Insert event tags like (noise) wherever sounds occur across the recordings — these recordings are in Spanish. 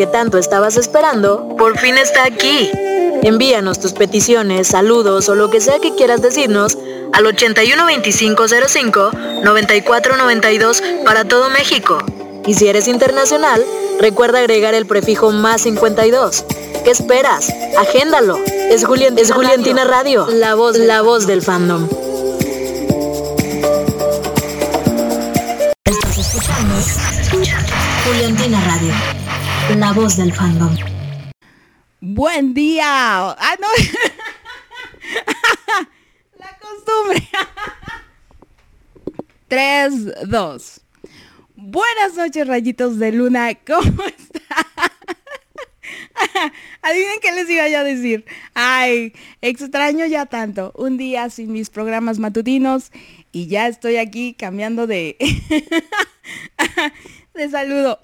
que tanto estabas esperando por fin está aquí. Envíanos tus peticiones, saludos o lo que sea que quieras decirnos al 812505-9492 para todo México. Y si eres internacional, recuerda agregar el prefijo más 52. ¿Qué esperas? Agéndalo. Es, Julien- es Juliantina Radio, la voz, la voz del fandom. Voz del fandom. Buen día. Ah, no. (laughs) La costumbre. (laughs) 3, 2. Buenas noches, rayitos de luna. ¿Cómo están? (laughs) Adivinen qué les iba a decir. Ay, extraño ya tanto. Un día sin mis programas matutinos y ya estoy aquí cambiando de, de saludo.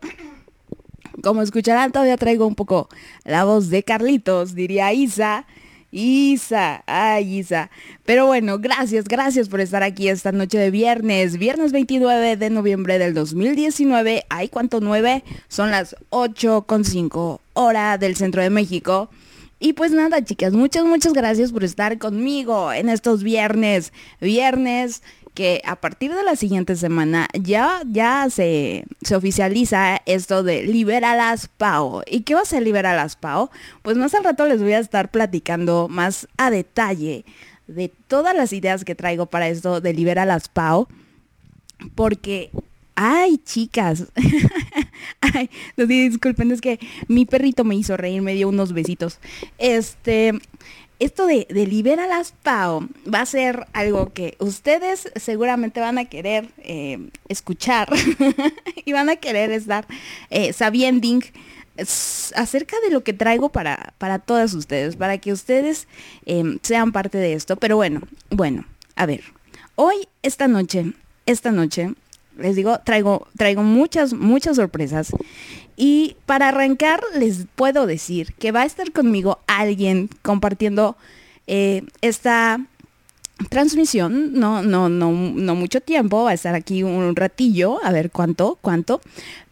Como escucharán, todavía traigo un poco la voz de Carlitos, diría Isa. Isa, ay Isa. Pero bueno, gracias, gracias por estar aquí esta noche de viernes. Viernes 29 de noviembre del 2019. Ay, ¿cuánto 9? Son las 8.5 hora del centro de México. Y pues nada, chicas, muchas, muchas gracias por estar conmigo en estos viernes. Viernes que a partir de la siguiente semana ya, ya se, se oficializa esto de Liberalas Pau. ¿Y qué va a ser Liberalas Pau? Pues más al rato les voy a estar platicando más a detalle de todas las ideas que traigo para esto de Liberalas Pau. Porque, ay, chicas. (laughs) disculpen, es que mi perrito me hizo reír, me dio unos besitos. Este, esto de, de Libera las PAO va a ser algo que ustedes seguramente van a querer eh, escuchar (laughs) y van a querer estar eh, sabiendo acerca de lo que traigo para, para todas ustedes, para que ustedes em, sean parte de esto. Pero bueno, bueno, a ver, hoy, esta noche, esta noche, les digo, traigo, traigo muchas, muchas sorpresas. Y para arrancar, les puedo decir que va a estar conmigo alguien compartiendo eh, esta transmisión, no, no, no, no mucho tiempo, va a estar aquí un ratillo, a ver cuánto, cuánto,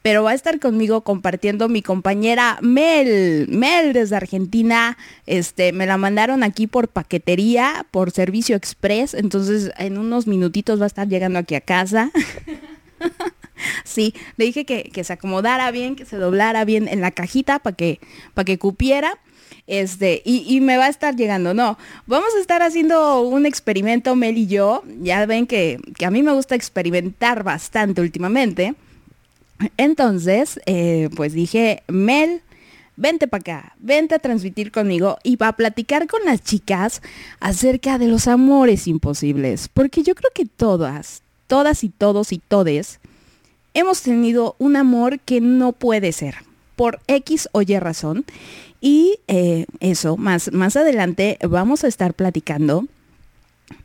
pero va a estar conmigo compartiendo mi compañera Mel, Mel desde Argentina, este, me la mandaron aquí por paquetería, por servicio express, entonces en unos minutitos va a estar llegando aquí a casa. (laughs) sí, le dije que, se acomodara bien, que se doblara bien en la cajita para que, para que cupiera. Este, y, me va a estar llegando. No, vamos a estar haciendo un experimento, Mel y yo. Ya ven que, a mí me gusta experimentar bastante últimamente. Entonces, eh, pues dije, Mel, vente para acá, vente a transmitir conmigo y va a platicar con las chicas acerca de los amores imposibles. Porque yo creo que todas, todas y todos y todes hemos tenido un amor que no puede ser por X o Y razón. Y eh, eso, más, más adelante vamos a estar platicando.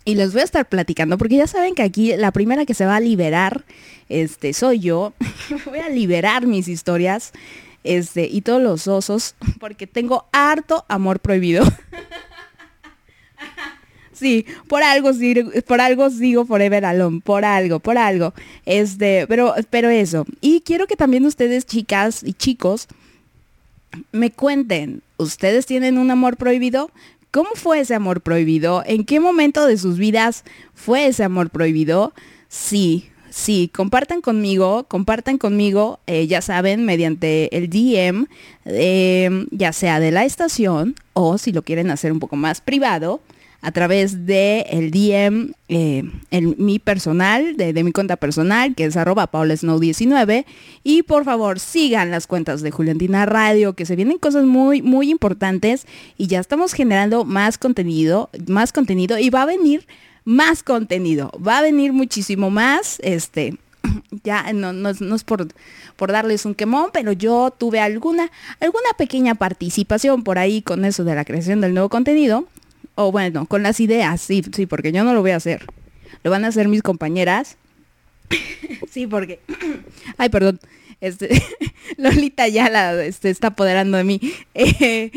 Y les voy a estar platicando, porque ya saben que aquí la primera que se va a liberar este, soy yo. (laughs) voy a liberar mis historias este, y todos los osos, porque tengo harto amor prohibido. (laughs) Sí, por algo, por algo sigo Forever Alone, por algo, por algo. Este, pero, pero eso. Y quiero que también ustedes, chicas y chicos, me cuenten, ¿ustedes tienen un amor prohibido? ¿Cómo fue ese amor prohibido? ¿En qué momento de sus vidas fue ese amor prohibido? Sí, sí, compartan conmigo, compartan conmigo, eh, ya saben, mediante el DM, eh, ya sea de la estación o si lo quieren hacer un poco más privado, a través de el DM, eh, mi personal, de, mi cuenta personal, que es arroba paulesnow19. Y por favor, sigan las cuentas de Juliantina Radio, que se vienen cosas muy, muy importantes y ya estamos generando más contenido, más contenido y va a venir más contenido. Va a venir muchísimo más, este, (clears throat) ya no, no, es por, por, darles un quemón, pero yo tuve alguna, alguna pequeña participación por ahí con eso de la creación del nuevo contenido. O bueno, con las ideas, sí, sí, porque yo no lo voy a hacer. Lo van a hacer mis compañeras. (laughs) sí, porque... (clears throat) Ay, perdón. Este, (laughs) Lolita ya la este, está apoderando de mí. (laughs) Eh,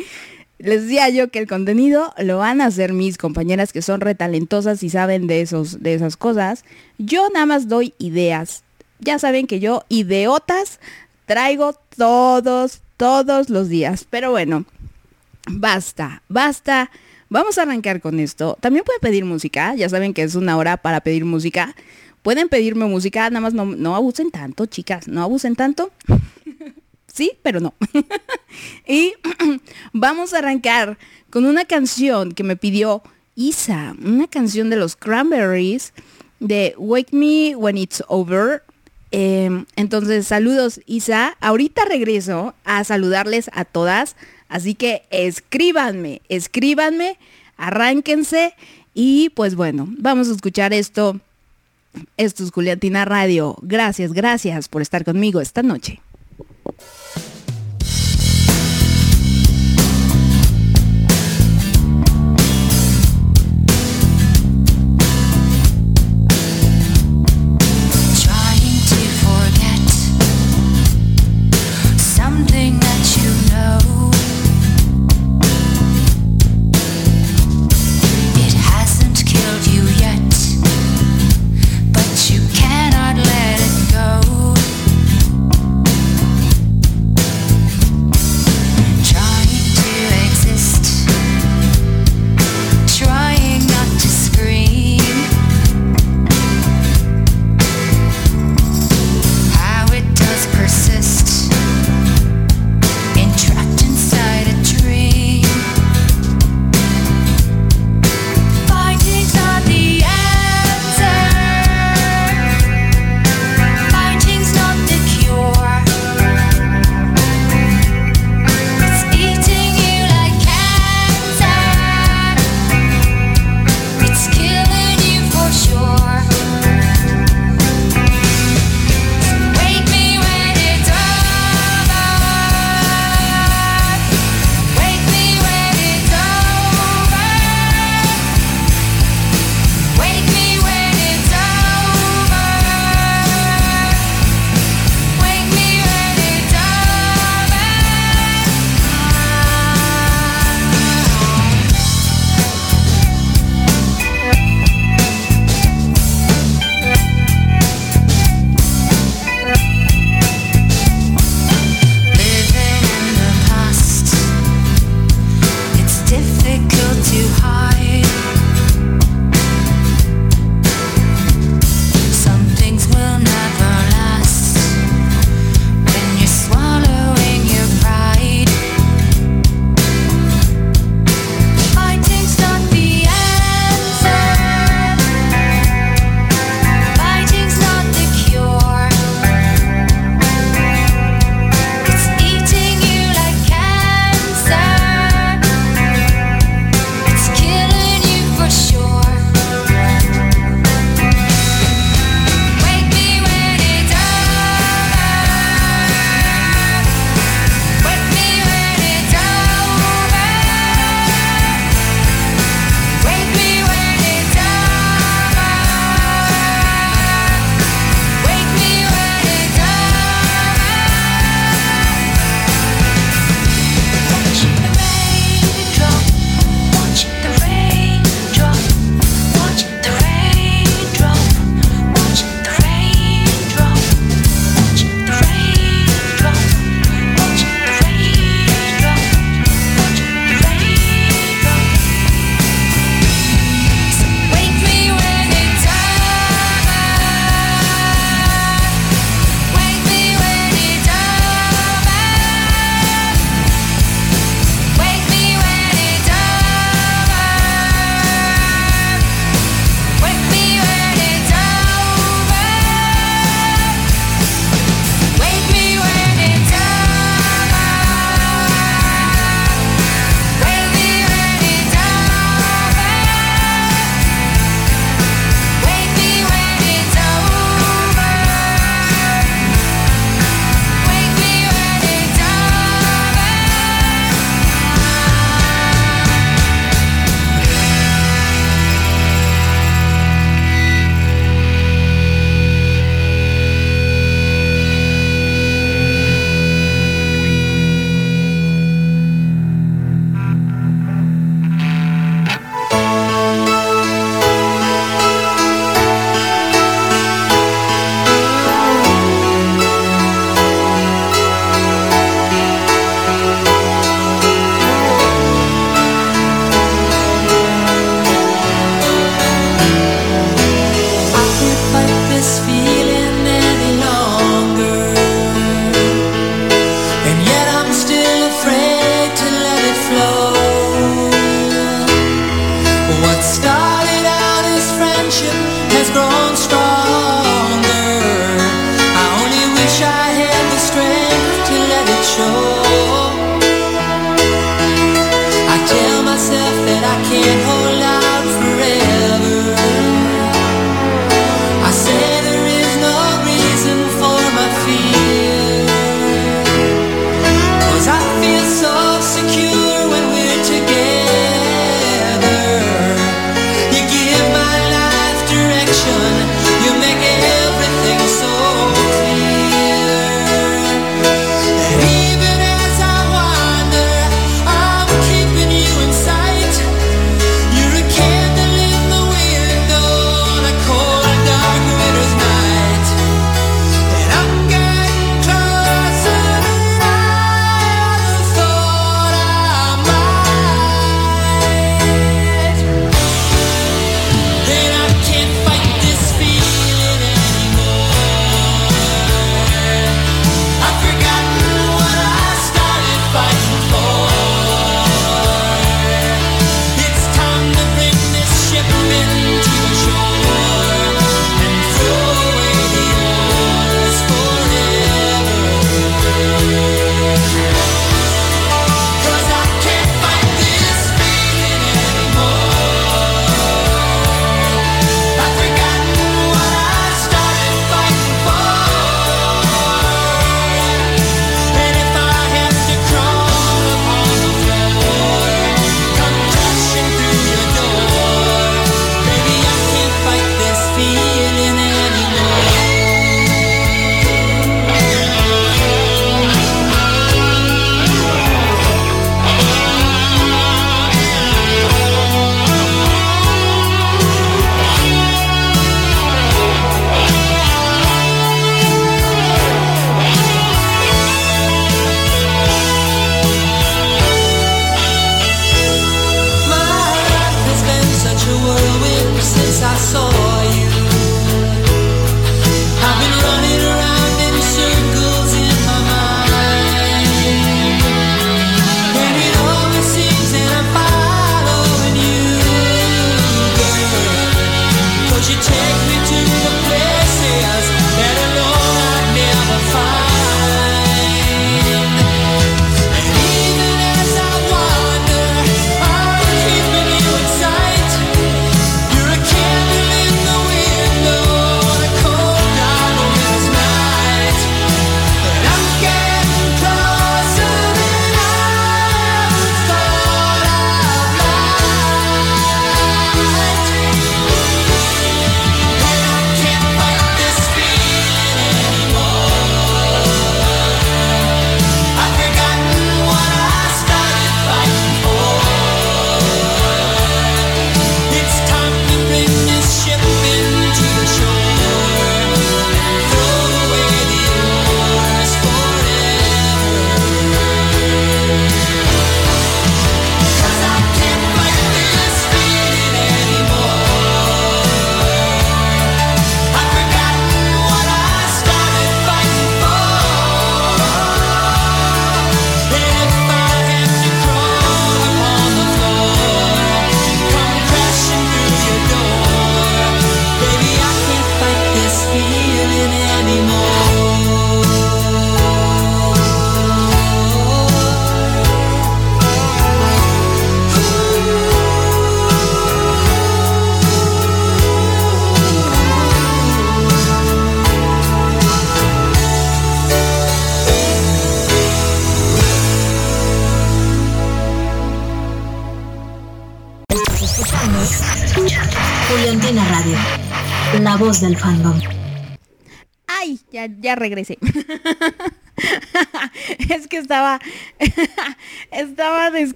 les decía yo que el contenido lo van a hacer mis compañeras que son retalentosas y saben de, esos, de esas cosas. Yo nada más doy ideas. Ya saben que yo ideotas traigo todos, todos los días. Pero bueno, basta, basta Vamos a arrancar con esto. También pueden pedir música. Ya saben que es una hora para pedir música. Pueden pedirme música, nada más no, abusen tanto, chicas. No abusen tanto. (laughs) sí, pero no. (laughs) y (clears throat) vamos a arrancar con una canción que me pidió Isa. Una canción de los Cranberries de Wake Me When It's Over. Em, entonces, saludos Isa. Ahorita regreso a saludarles a todas Así que escríbanme, escríbanme, arránquense y pues bueno, vamos a escuchar esto. Esto es Juliatina Radio. Gracias, gracias por estar conmigo esta noche.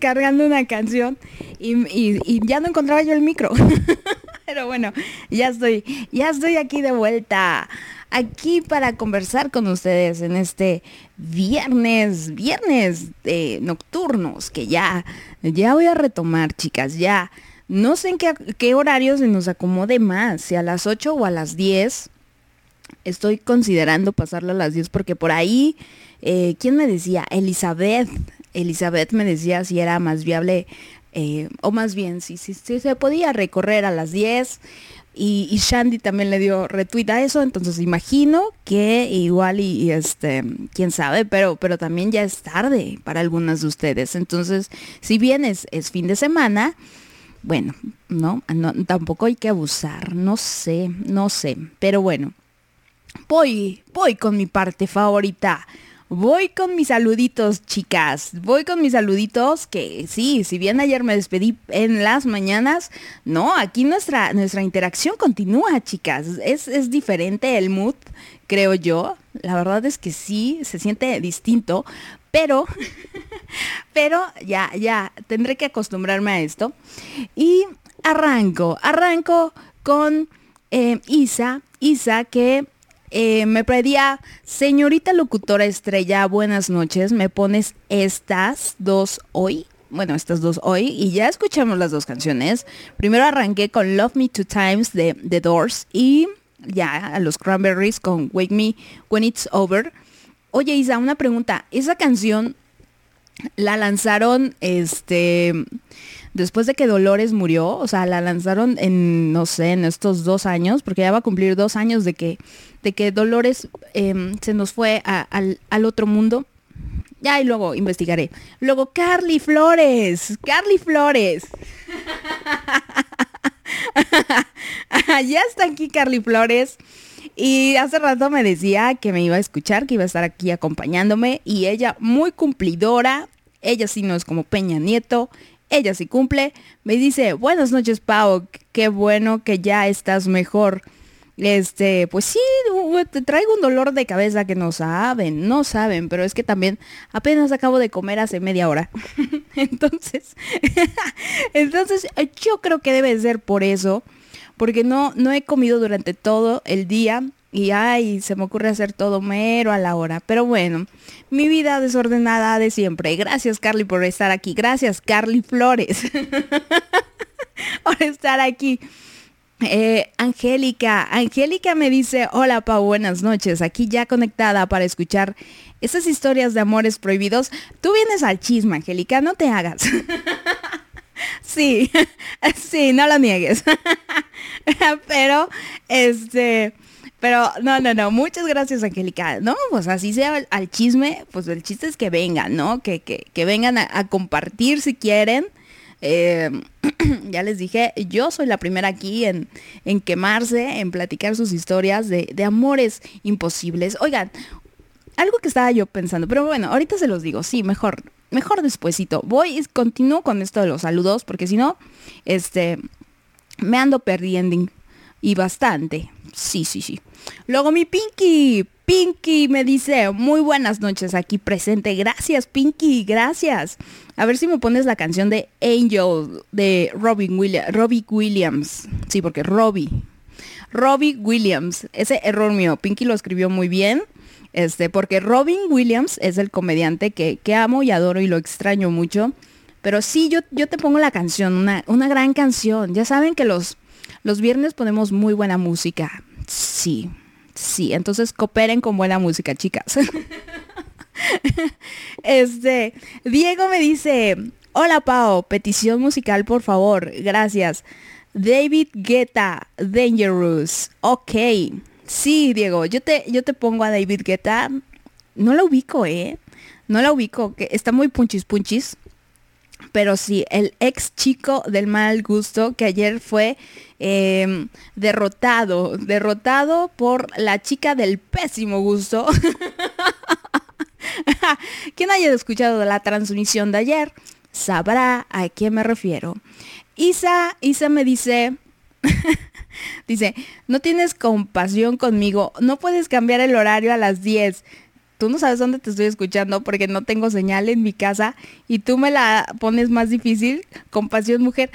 Descargando una canción y, ya no encontraba yo el micro. (laughs) Pero bueno, ya estoy, ya estoy aquí de vuelta. Aquí para conversar con ustedes en este viernes, viernes de nocturnos, que ya, ya voy a retomar, chicas, ya no sé en qué, qué horario se nos acomode más, si a las 8 o a las 10. Estoy considerando pasarlo a las 10 porque por ahí, eh, ¿quién me decía? Elizabeth. Elizabeth me decía si era más viable, eh, o más bien, si, se podía recorrer a las 10. Y, Shandy también le dio retweet a eso, entonces imagino que igual y, este, quién sabe, pero, pero también ya es tarde para algunas de ustedes. Entonces, si bien es, es fin de semana, bueno, no, no, tampoco hay que abusar, no sé, no sé, pero bueno, voy, voy con mi parte favorita. Voy con mis saluditos, chicas. Voy con mis saluditos que sí, si bien ayer me despedí en las mañanas, no, aquí nuestra, nuestra interacción continúa, chicas. Es, es diferente el mood, creo yo. La verdad es que sí, se siente distinto, pero, (laughs) pero ya, ya, tendré que acostumbrarme a esto. Y arranco, arranco con eh, Isa, Isa que eh, me pedía, señorita locutora estrella, buenas noches, me pones estas dos hoy. Bueno, estas dos hoy y ya escuchamos las dos canciones. Primero arranqué con Love Me Two Times de The Doors y ya a los Cranberries con Wake Me When It's Over. Oye Isa, una pregunta. Esa canción la lanzaron este después de que Dolores murió, o sea, la lanzaron en, no sé, en estos dos años, porque ya va a cumplir dos años de que, de que Dolores em, se nos fue al, al otro mundo. Ya, y luego investigaré. Luego, Carly Flores, Carly Flores. (laughs) ya está aquí Carly Flores. Y hace rato me decía que me iba a escuchar, que iba a estar aquí acompañándome. Y ella muy cumplidora. Ella sí no es como Peña Nieto. Ella sí cumple. Me dice, buenas noches, Pau. Qué bueno que ya estás mejor. Este, pues sí, te traigo un dolor de cabeza que no saben, no saben, pero es que también apenas acabo de comer hace media hora. (laughs) entonces, (laughs) entonces yo creo que debe ser por eso, porque no, no he comido durante todo el día y ay, se me ocurre hacer todo mero a la hora. Pero bueno, mi vida desordenada de siempre. Gracias Carly por estar aquí. Gracias Carly Flores (laughs) por estar aquí. Eh, Angélica, Angélica me dice, hola Pau, buenas noches, aquí ya conectada para escuchar esas historias de amores prohibidos. Tú vienes al chisme, Angélica, no te hagas. (laughs) sí, (laughs) sí, no lo niegues. pero, este, pero no, no, no, muchas gracias Angélica. No, pues así sea al, chisme, pues el chiste es que vengan, ¿no? Que, que, vengan a compartir si quieren. Eh, (clears throat) ya les dije, yo soy la primera aquí en, en quemarse, en platicar sus historias de, de, amores imposibles. Oigan, algo que estaba yo pensando, pero bueno, ahorita se los digo, sí, mejor, mejor despuesito. Voy y continúo con esto de los saludos, porque si no, este, me ando perdiendo y bastante. Sí, sí, sí. Luego mi Pinky, Pinky me dice, muy buenas noches aquí presente. Gracias, Pinky, gracias. A ver si me pones la canción de Angel de Robin Williams. Robbie Williams. Sí, porque Robbie. Robbie Williams. Ese error mío. Pinky lo escribió muy bien. Este, porque Robin Williams es el comediante que, amo y adoro y lo extraño mucho. Pero sí, yo, yo te pongo la canción, una, una gran canción. Ya saben que los, los viernes ponemos muy buena música. Sí, Sí, entonces cooperen con buena música, chicas. (laughs) este, Diego me dice, hola Pau, petición musical por favor, gracias. David Guetta, Dangerous. Ok. Sí, Diego, yo te, yo te pongo a David Guetta. No la ubico, ¿eh? No la ubico, que está muy punchis punchis. Pero sí, el ex chico del mal gusto que ayer fue em, derrotado, derrotado por la chica del pésimo gusto. (laughs) Quien haya escuchado la transmisión de ayer sabrá a quién me refiero. Isa, Isa me dice, (laughs) dice, no tienes compasión conmigo, no puedes cambiar el horario a las 10 tú no sabes dónde te estoy escuchando porque no tengo señal en mi casa y tú me la pones más difícil, compasión mujer.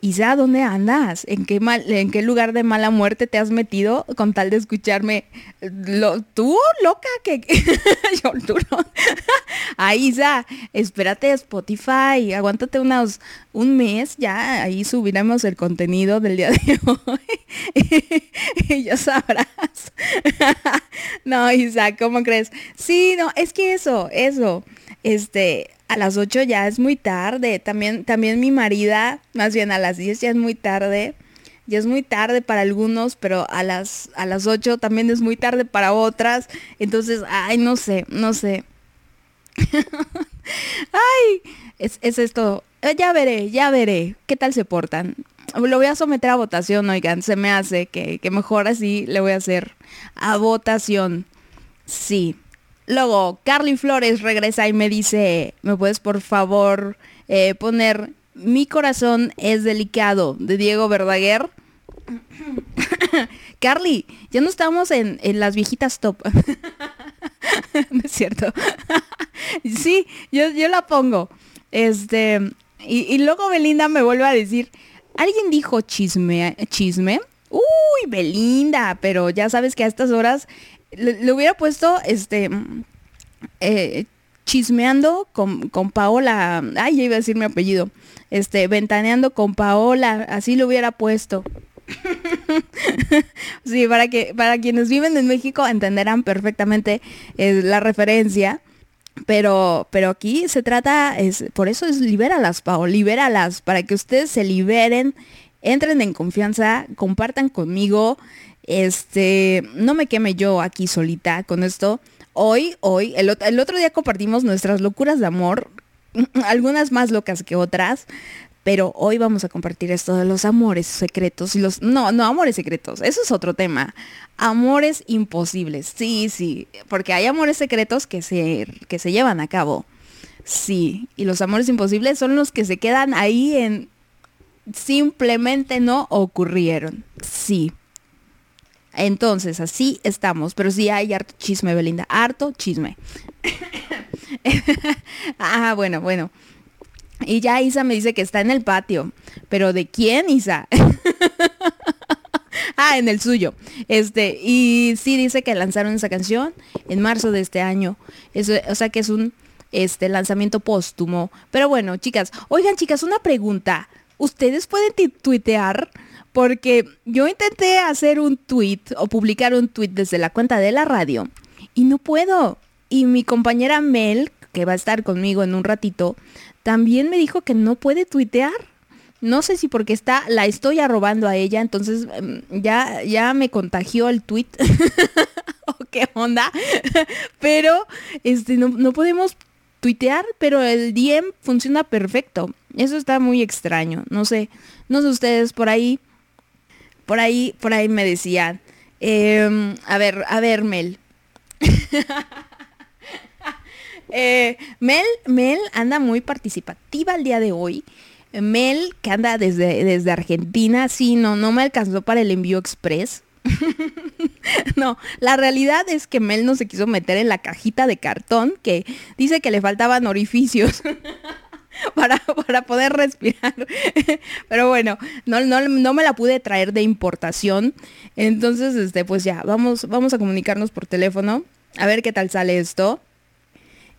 Isa, ¿dónde andas? ¿En qué, mal, ¿En qué lugar de mala muerte te has metido con tal de escucharme? ¿Tú, loca? que (laughs) Yo. (laughs) Ahí, Isa, espérate Spotify, aguántate unos, un mes, ya ahí subiremos el contenido del día de hoy. (laughs) y ya sabrás. no, Isa, ¿cómo crees? Sí, no, es que eso, eso, este, a las 8 ya es muy tarde. También, también mi marida, más bien a las 10 ya es muy tarde. Ya es muy tarde para algunos, pero a las, a las 8 también es muy tarde para otras. Entonces, ay, no sé, no sé. (laughs) Ay, es, es esto. Eh, Ya veré, ya veré. ¿Qué tal se portan? Lo voy a someter a votación, oigan. Se me hace que, que mejor así le voy a hacer a votación. Sí. Luego, Carly Flores regresa y me dice, ¿me puedes por favor eh, poner Mi corazón es delicado de Diego Verdaguer? (coughs) Carly, ya no estamos en, en las viejitas top. (laughs) no es cierto. (laughs) sí, yo, yo la pongo. Este, y, y luego Belinda me vuelve a decir, ¿alguien dijo chisme? ¿Chisme? Uy, Belinda, pero ya sabes que a estas horas le, hubiera puesto, este, eh, chismeando con, con Paola. Ay, ya iba a decir mi apellido. Este, ventaneando con Paola, así lo hubiera puesto. (laughs) sí, para que para quienes viven en México entenderán perfectamente eh, la referencia. Pero, pero aquí se trata, es, por eso es libéralas, Pao, libéralas, para que ustedes se liberen, entren en confianza, compartan conmigo, este, no me queme yo aquí solita con esto. Hoy, hoy, el, ot- el otro día compartimos nuestras locuras de amor, (laughs) algunas más locas que otras, pero hoy vamos a compartir esto de los amores secretos y los... No, no, amores secretos. Eso es otro tema. Amores imposibles. Sí, sí. Porque hay amores secretos que se, que se llevan a cabo. Sí. Y los amores imposibles son los que se quedan ahí en... Simplemente no ocurrieron. Sí. Entonces, así estamos. Pero sí hay harto chisme, Belinda. Harto chisme. (coughs) ah, bueno, bueno. Y ya Isa me dice que está en el patio. ¿Pero de quién, Isa? (laughs) ah, en el suyo. Este, y sí dice que lanzaron esa canción en marzo de este año. Eso, o sea que es un este lanzamiento póstumo. Pero bueno, chicas, oigan, chicas, una pregunta. ¿Ustedes pueden tuitear? Porque yo intenté hacer un tweet o publicar un tweet desde la cuenta de la radio y no puedo. Y mi compañera Mel, que va a estar conmigo en un ratito, también me dijo que no puede tuitear. No sé si porque está, la estoy arrobando a ella, entonces em, ya, ya me contagió el tweet. (laughs) o qué onda. (laughs) pero este, no, no podemos tuitear, pero el DM funciona perfecto. Eso está muy extraño. No sé, no sé ustedes por ahí, por ahí, por ahí me decían. em, a ver, a ver, Mel. (laughs) Eh, Mel, Mel anda muy participativa el día de hoy. Mel, que anda desde, desde Argentina, sí, no, no me alcanzó para el envío express. (laughs) no, la realidad es que Mel no se quiso meter en la cajita de cartón que dice que le faltaban orificios. (laughs) (laughs) Para, para poder respirar. (laughs) Pero bueno, no, no, no me la pude traer de importación. Entonces, este, pues ya, vamos, vamos a comunicarnos por teléfono. A ver qué tal sale esto.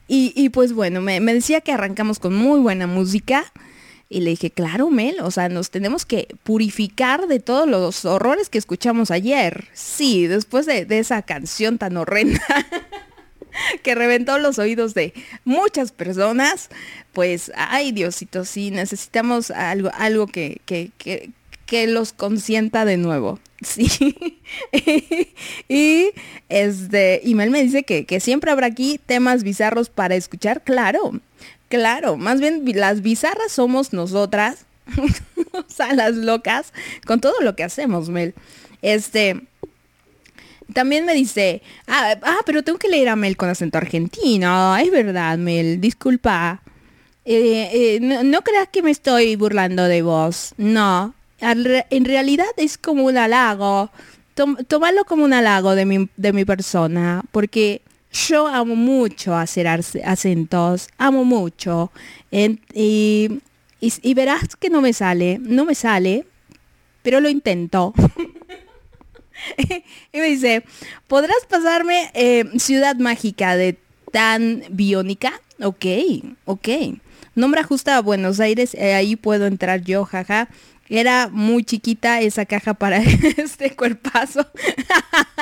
Y, y pues bueno, me, me decía que arrancamos con muy buena música. Y le dije, claro, Mel, o sea, nos tenemos que purificar de todos los horrores que escuchamos ayer. Sí, después de, de esa canción tan horrenda (laughs) (laughs) que reventó los oídos de muchas personas, pues, ay Diosito, sí, necesitamos algo, algo que, que, que, que los consienta de nuevo. (laughs) Sí. y este, y Mel me dice que, que siempre habrá aquí temas bizarros para escuchar. Claro, claro. Más bien las bizarras somos nosotras. (laughs) o sea, las locas. Con todo lo que hacemos, Mel. Este. También me dice, ah, ah, pero tengo que leer a Mel con acento argentino. Es verdad, Mel, disculpa. Eh, eh, no, creas que me estoy burlando de vos. No. En realidad es como un halago. Tom- tómalo como un halago de mi, de mi persona. Porque yo amo mucho hacer acentos. Amo mucho. Y, y verás que no me sale. No me sale. Pero lo intento. (laughs) (laughs) y me dice, ¿podrás pasarme eh, Ciudad Mágica de Tan Biónica? Ok, ok. Nombra justa a Buenos Aires, eh, ahí puedo entrar yo, jaja. Era muy chiquita esa caja para (laughs) este cuerpazo.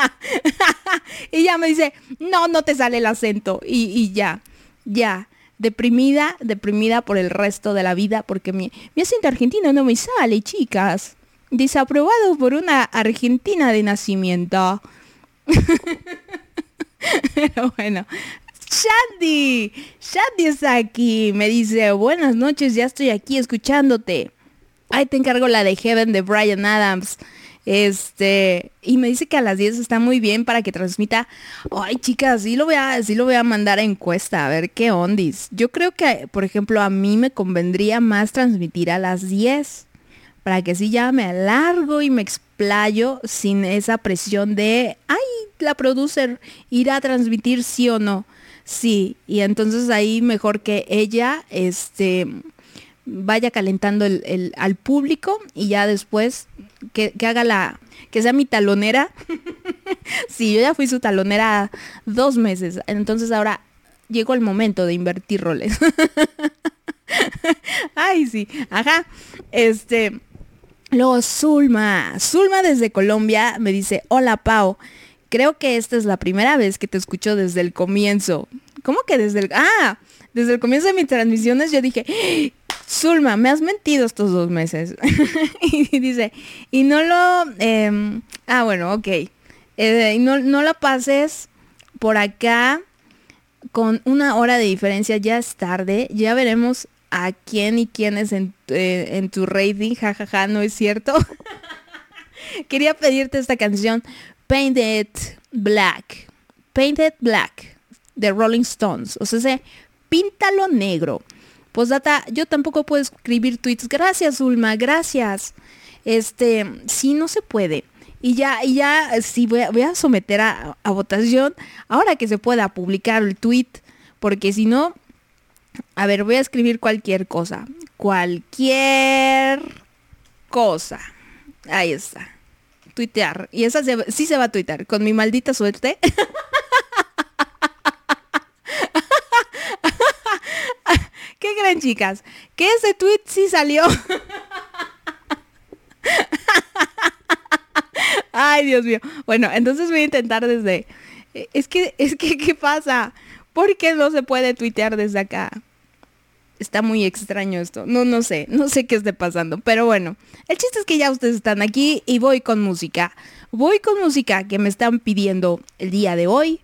(laughs) y ya me dice, no, no te sale el acento. Y, y ya, ya. Deprimida, deprimida por el resto de la vida porque mi, mi acento argentino no me sale, chicas. Desaprobado por una argentina de nacimiento. (laughs) Pero bueno, Shandy. Shandy está aquí. Me dice, buenas noches, ya estoy aquí escuchándote. Ahí te encargo la de Heaven de Brian Adams. Este, y me dice que a las 10 está muy bien para que transmita. Ay, chicas, sí lo voy a, sí lo voy a mandar a encuesta, a ver qué ondis. Yo creo que, por ejemplo, a mí me convendría más transmitir a las 10 para que sí ya me alargo y me explayo sin esa presión de, ay, la producer irá a transmitir sí o no. Sí, y entonces ahí mejor que ella, este, vaya calentando el, al público y ya después que, haga la, que sea mi talonera. (laughs) sí, yo ya fui su talonera dos meses, entonces ahora llegó el momento de invertir roles. (laughs) Ay, sí, ajá. Este, luego Zulma, Zulma desde Colombia me dice, hola Pau, creo que esta es la primera vez que te escucho desde el comienzo. ¿Cómo que desde el... Ah, desde el comienzo de mis transmisiones yo dije, Zulma, me has mentido estos dos meses. (laughs) y dice, y no lo... Em, ah, bueno, ok. Eh, no, no lo pases por acá con una hora de diferencia, ya es tarde, ya veremos a quién y quién es en, eh, en tu rating, jajaja, ja, ja, no es cierto. (laughs) Quería pedirte esta canción, Painted Black, Painted Black, de Rolling Stones, o sea, píntalo negro. Postdata, yo tampoco puedo escribir tweets. Gracias, Ulma, gracias. Este, sí, no se puede. Y ya, y ya, sí, voy a, someter a, votación ahora que se pueda publicar el tweet, porque si no, a ver, voy a escribir cualquier cosa. Cualquier cosa. Ahí está. Tuitear. Y esa sí se va a tuitear. Con mi maldita suerte. (laughs) ¿Qué creen, chicas? Que ese tweet sí salió. (laughs) Ay, Dios mío. Bueno, entonces voy a intentar desde... Es que, es que, ¿qué pasa? ¿Por qué no se puede tuitear desde acá? Está muy extraño esto. No, no sé. No sé qué esté pasando. Pero bueno, el chiste es que ya ustedes están aquí y voy con música. Voy con música que me están pidiendo el día de hoy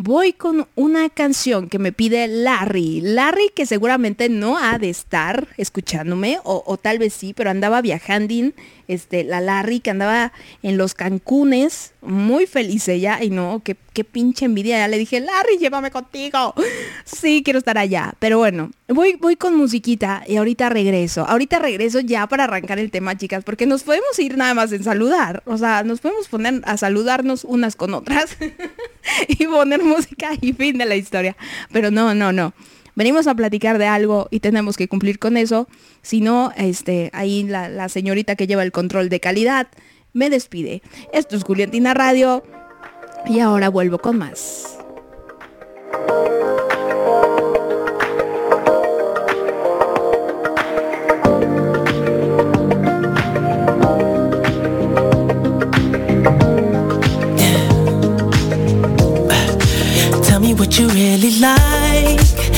voy con una canción que me pide Larry. Larry que seguramente no ha de estar escuchándome, o, tal vez sí, pero andaba viajando, este, la Larry que andaba en los Cancunes, muy feliz ella, y no, qué, qué pinche envidia, ya le dije, Larry, llévame contigo. Sí, quiero estar allá, pero bueno, voy, voy con musiquita y ahorita regreso. Ahorita regreso ya para arrancar el tema, chicas, porque nos podemos ir nada más en saludar, o sea, nos podemos poner a saludarnos unas con otras (laughs) y poner música y fin de la historia. Pero no, no, no. Venimos a platicar de algo y tenemos que cumplir con eso. Si no, este, ahí la, señorita que lleva el control de calidad me despide. Esto es Juliantina Radio y ahora vuelvo con más. what you really like.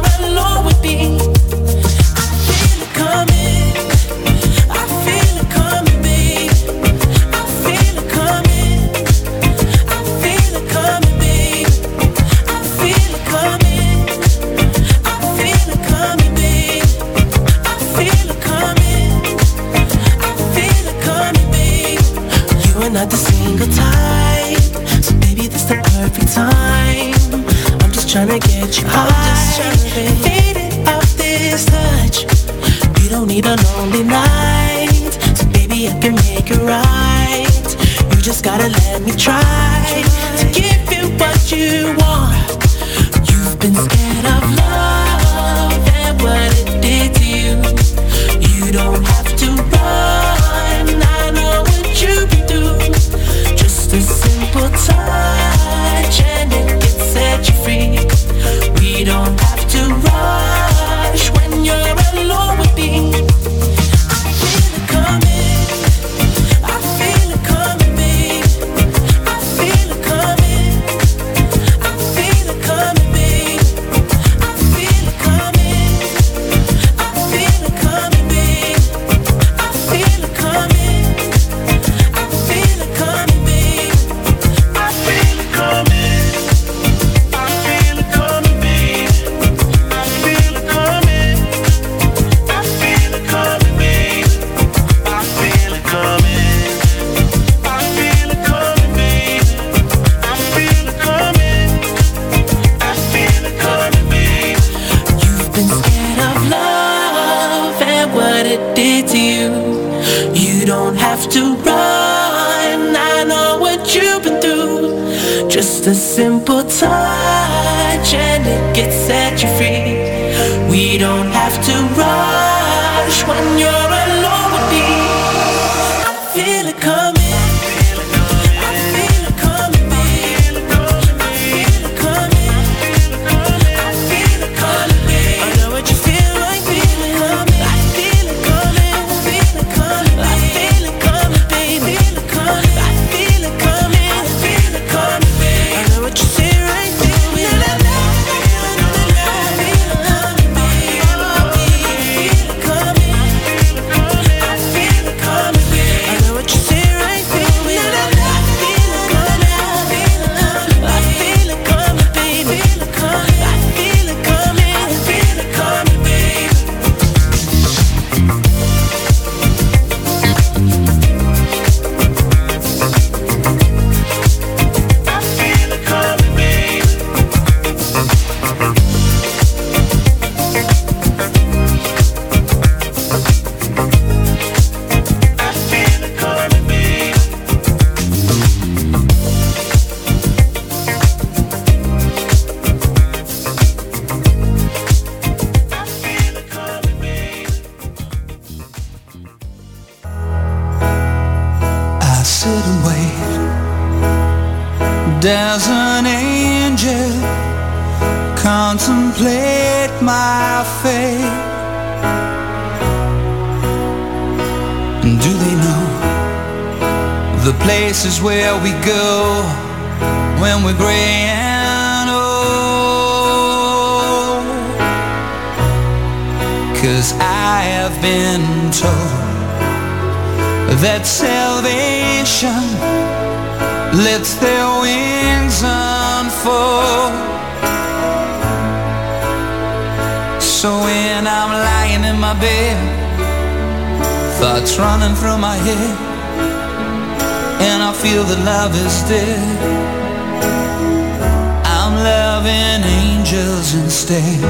gotta let me try to give you what you want. feel that love is dead. I'm loving angels instead,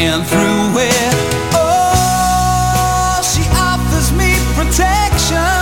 and through it, oh, she offers me protection.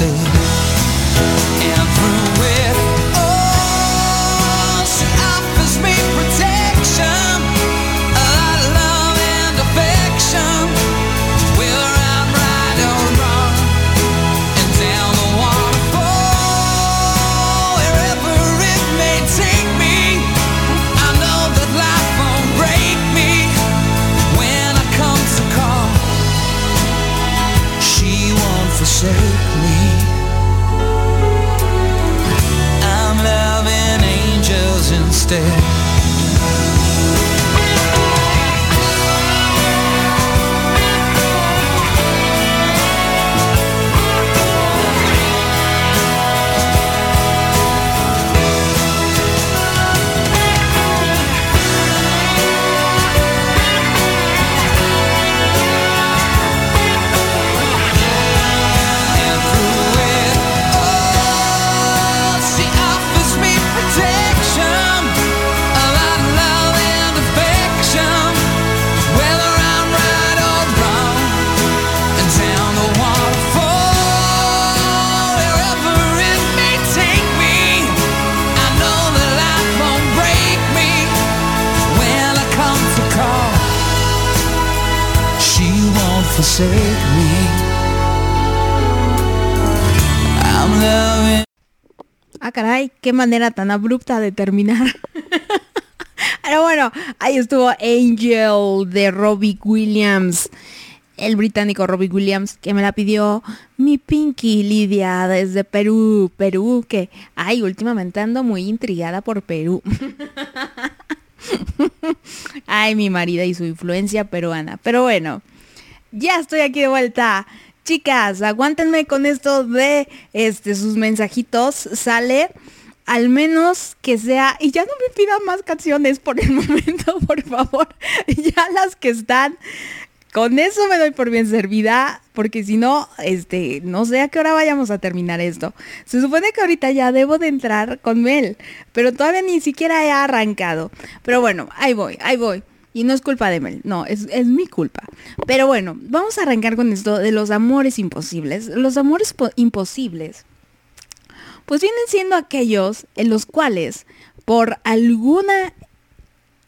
And through instead Ah, caray, qué manera tan abrupta de terminar. (laughs) Pero bueno, ahí estuvo Angel de Robbie Williams. El británico Robbie Williams que me la pidió mi Pinky Lidia desde Perú. Perú, que, ay, últimamente ando muy intrigada por Perú. (laughs) ay, mi marido y su influencia peruana. Pero bueno, ya estoy aquí de vuelta. Chicas, aguántenme con esto de este sus mensajitos. Sale al menos que sea, y ya no me pidan más canciones por el (laughs) momento, por favor. Ya las que están, con eso me doy por bien servida, porque si no, este, no sé a qué hora vayamos a terminar esto. Se supone que ahorita ya debo de entrar con Mel, pero todavía ni siquiera he arrancado. Pero bueno, ahí voy, ahí voy. Y no es culpa de Mel, no, es, es mi culpa. Pero bueno, vamos a arrancar con esto de los amores imposibles. Los amores imposibles pues vienen siendo aquellos en los cuales por alguna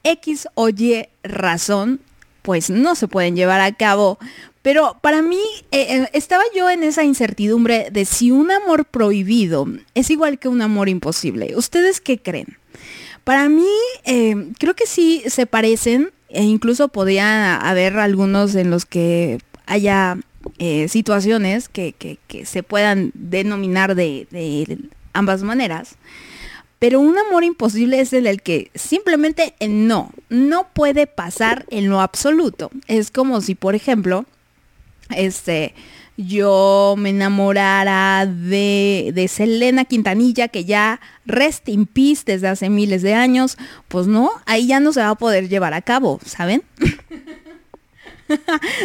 X o Y razón, pues no se pueden llevar a cabo. Pero para mí eh, eh, estaba yo en esa incertidumbre de si un amor prohibido es igual que un amor imposible. ¿Ustedes qué creen? Para mí eh, creo que sí se parecen e incluso podría haber algunos en los que haya eh, situaciones que, que, se puedan denominar de, ambas maneras. Pero un amor imposible es el que simplemente no, no puede pasar en lo absoluto. Es como si, por ejemplo, este, yo me enamorara de, de, Selena Quintanilla, que ya rest peace desde hace miles de años, pues no, ahí ya no se va a poder llevar a cabo, ¿saben? (laughs)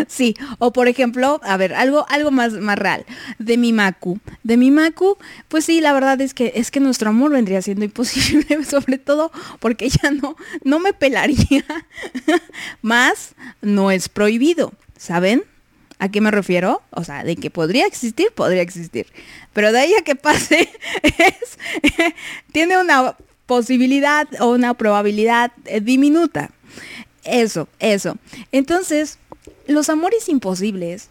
sí, o por ejemplo, a ver, algo, algo más, más real, de mi Macu. De mi Macu, pues sí, la verdad es que es que nuestro amor vendría siendo imposible, (laughs) sobre todo porque ella no, no me pelaría. (laughs) más no es prohibido, ¿saben? ¿A qué me refiero? O sea, de que podría existir, podría existir. Pero de ahí a que pase, (laughs) es, (laughs) tiene una posibilidad o una probabilidad diminuta. Eso, eso. Entonces, los amores imposibles,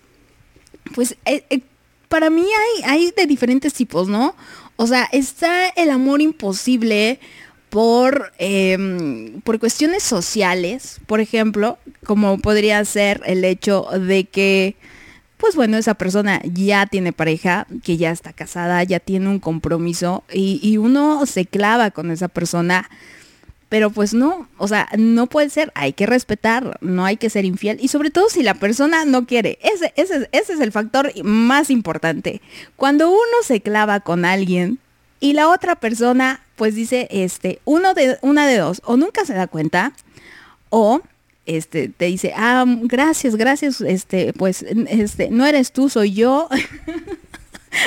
pues eh, eh, para mí hay, hay de diferentes tipos, ¿no? O sea, está el amor imposible por, eh, por cuestiones sociales, por ejemplo, como podría ser el hecho de que, pues bueno, esa persona ya tiene pareja, que ya está casada, ya tiene un compromiso y, y uno se clava con esa persona pero pues no, o sea, no puede ser, hay que respetar, no hay que ser infiel. Y sobre todo si la persona no quiere, ese, ese, ese es el factor más importante. Cuando uno se clava con alguien y la otra persona pues dice, este, uno de, una de dos, o nunca se da cuenta, o este, te dice, ah, gracias, gracias, este, pues, este, no eres tú, soy yo.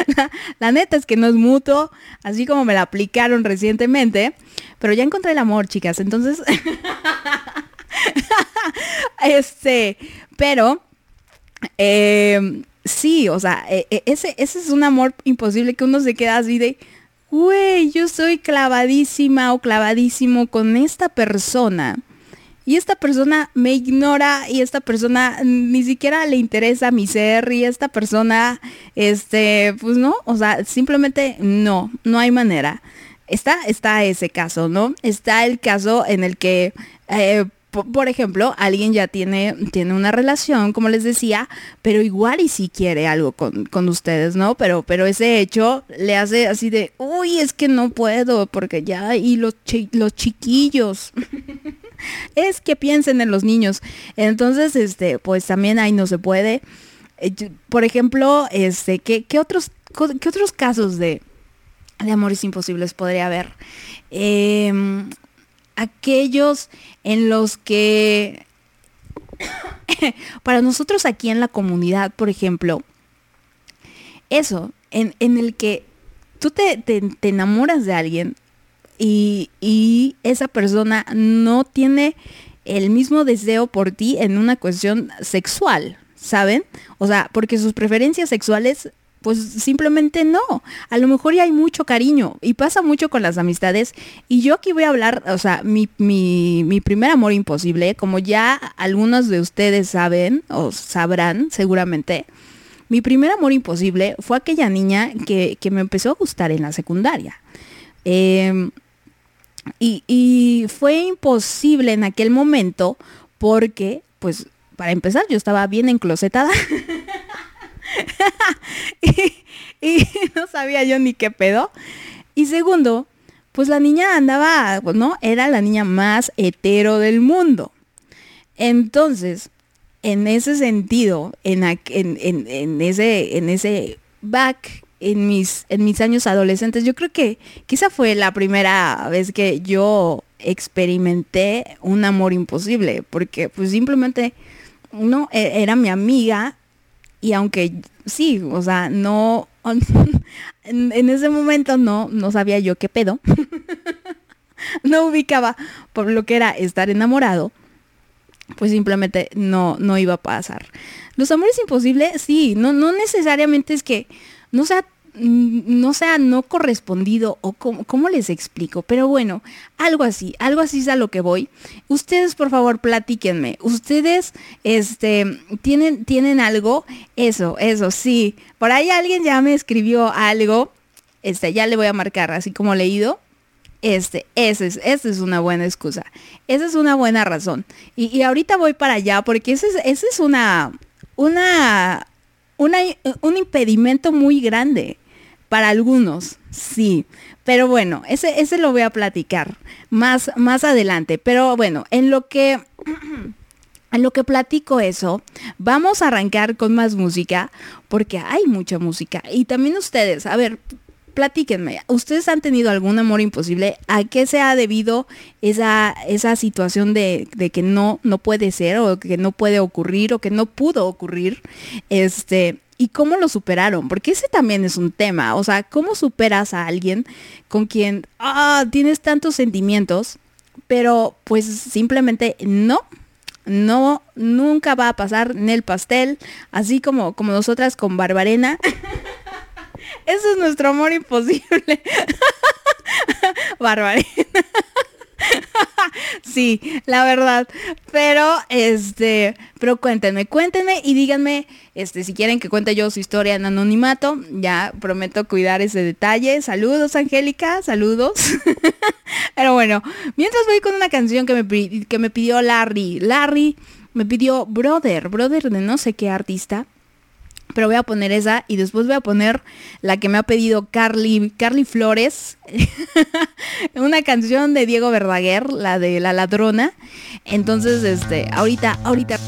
(laughs) la, neta es que no es mutuo, así como me la aplicaron recientemente, pero ya encontré el amor, chicas, entonces, (laughs) este, pero, eh, sí, o sea, ese, ese es un amor imposible que uno se queda así de, güey, yo soy clavadísima o clavadísimo con esta persona. Y esta persona me ignora y esta persona ni siquiera le interesa mi ser y esta persona, este, pues no, o sea, simplemente no, no hay manera. Está, está ese caso, ¿no? Está el caso en el que eh, por ejemplo, alguien ya tiene, tiene una relación, como les decía, pero igual y si quiere algo con, con, ustedes, ¿no? Pero, pero ese hecho le hace así de, uy, es que no puedo, porque ya, y los, los chiquillos. (laughs) es que piensen en los niños. Entonces, este, pues también ahí no se puede. Eh, por ejemplo, este, ¿qué, qué otros, qué otros casos de, de amores imposibles podría haber? Eh, aquellos en los que (coughs) para nosotros aquí en la comunidad, por ejemplo, eso, en, en el que tú te, te, enamoras de alguien y, y, esa persona no tiene el mismo deseo por ti en una cuestión sexual, ¿saben? O sea, porque sus preferencias sexuales pues simplemente no. A lo mejor ya hay mucho cariño y pasa mucho con las amistades. Y yo aquí voy a hablar, o sea, mi, mi, primer amor imposible, como ya algunos de ustedes saben o sabrán seguramente, mi primer amor imposible fue aquella niña que, me empezó a gustar en la secundaria. Em, y, y fue imposible en aquel momento porque, pues, para empezar, yo estaba bien enclosetada. (laughs) (laughs) y, no sabía yo ni qué pedo. Y segundo, pues la niña andaba, ¿no? Era la niña más hetero del mundo. Entonces, en ese sentido, en, en, ese, en ese back, en mis, en mis años adolescentes, yo creo que quizá fue la primera vez que yo experimenté un amor imposible, porque pues simplemente no e, era mi amiga y aunque sí, o sea, no, (laughs) en, ese momento no, no sabía yo qué pedo. (laughs) no ubicaba por lo que era estar enamorado, pues simplemente no, no iba a pasar. Los amores imposibles, sí, no, no necesariamente es que no sea no sea no correspondido o cómo, les explico, pero bueno, algo así, algo así es a lo que voy. Ustedes por favor platíquenme, ustedes este tienen tienen algo, eso, eso sí. Por ahí alguien ya me escribió algo, este ya le voy a marcar así como leído. Este, ese es, esa es una buena excusa. Esa es una buena razón. Y, ahorita voy para allá porque ese es, ese es una, una, una, un impedimento muy grande. Para algunos, sí. Pero bueno, ese, ese lo voy a platicar más, más adelante. Pero bueno, en lo que... (clears throat) En lo que platico eso, vamos a arrancar con más música, porque hay mucha música. Y también ustedes, a ver, platíquenme, ¿ustedes han tenido algún amor imposible? ¿A qué se ha debido esa, esa situación de, de, que no, no puede ser o que no puede ocurrir o que no pudo ocurrir? Este, y cómo lo superaron, porque ese también es un tema, o sea, cómo superas a alguien con quien ah, tienes tantos sentimientos, pero pues simplemente no, no, nunca va a pasar en el pastel, así como, como nosotras con Barbarena. (laughs) Eso es nuestro amor imposible. (laughs) Barbarena. (laughs) sí, la verdad. Pero, este, pero cuéntenme, cuéntenme y díganme, este, si quieren que cuente yo su historia en anonimato, ya prometo cuidar ese detalle. Saludos, Angélica, saludos. (laughs) pero bueno, mientras voy con una canción que me, que me pidió Larry. Larry me pidió Brother, Brother de no sé qué artista pero voy a poner esa y después voy a poner la que me ha pedido Carly, Carly Flores, (laughs) una canción de Diego Verdaguer, la de La Ladrona. Entonces, este, ahorita, ahorita...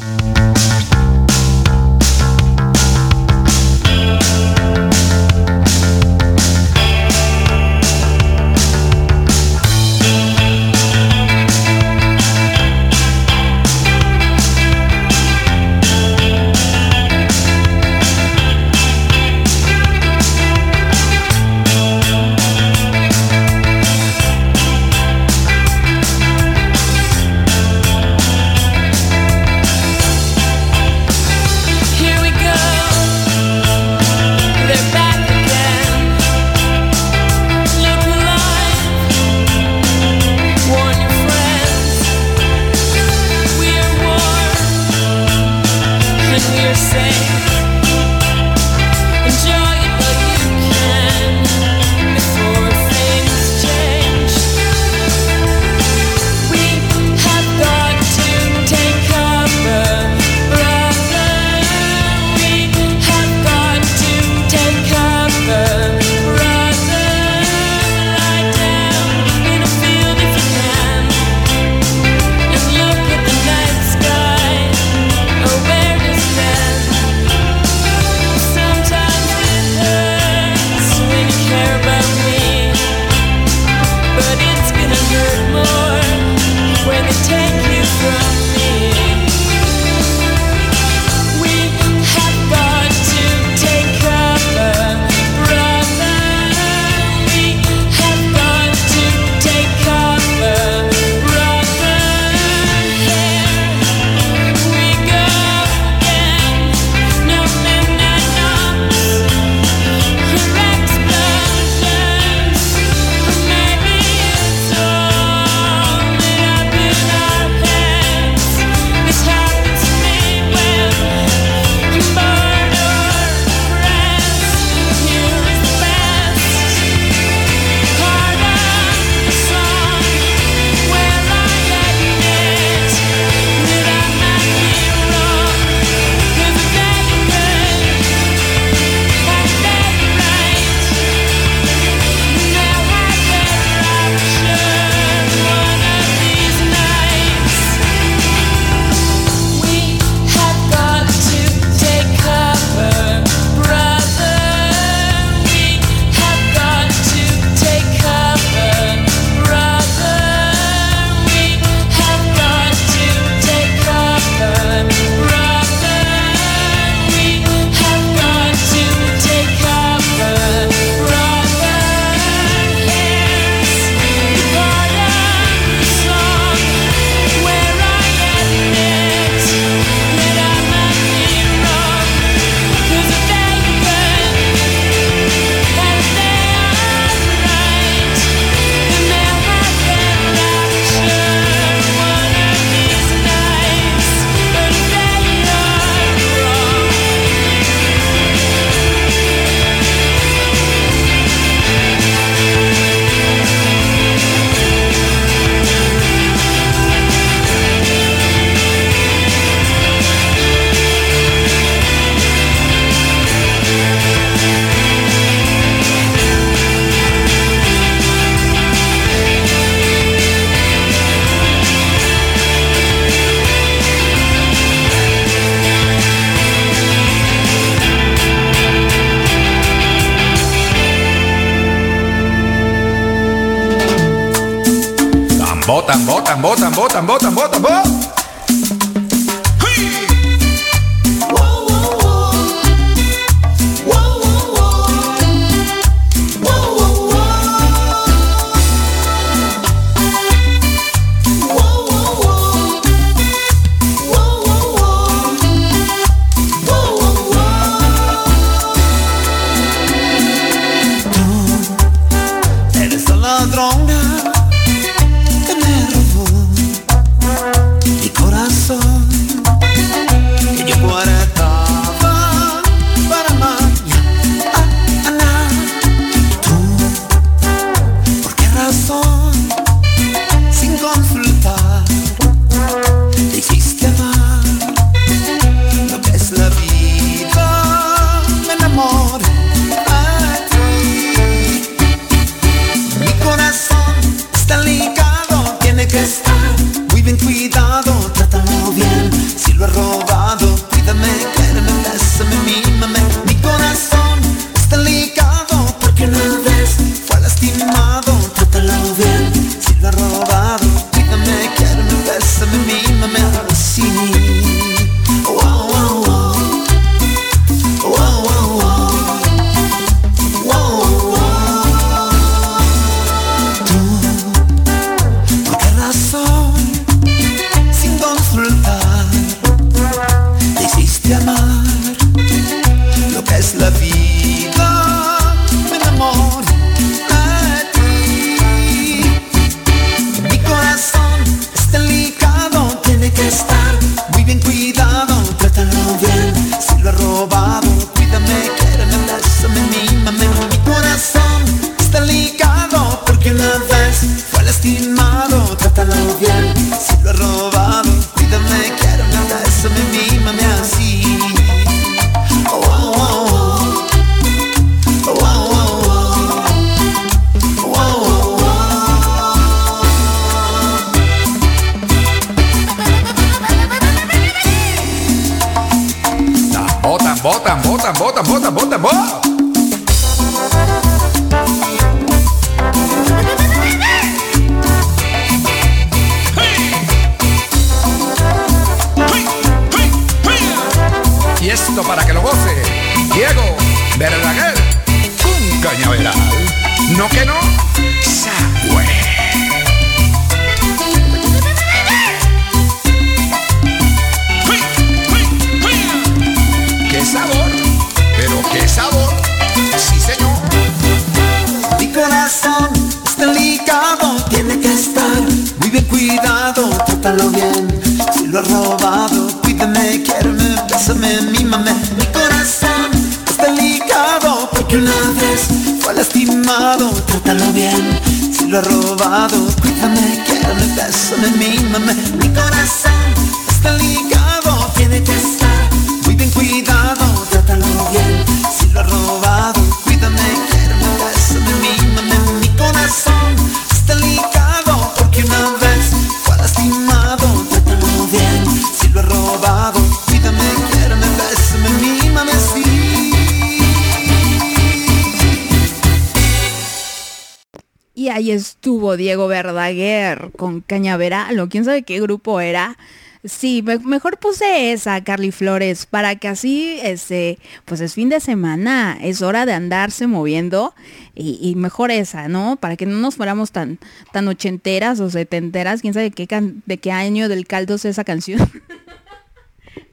Cañaveral, o quién sabe qué grupo era. Sí, me- mejor puse esa, Carly Flores, para que así, este, pues es fin de semana, es hora de andarse moviendo y, y mejor esa, ¿no? Para que no nos fuéramos tan, tan ochenteras o setenteras, quién sabe qué can- de qué año del caldo es esa canción. (laughs)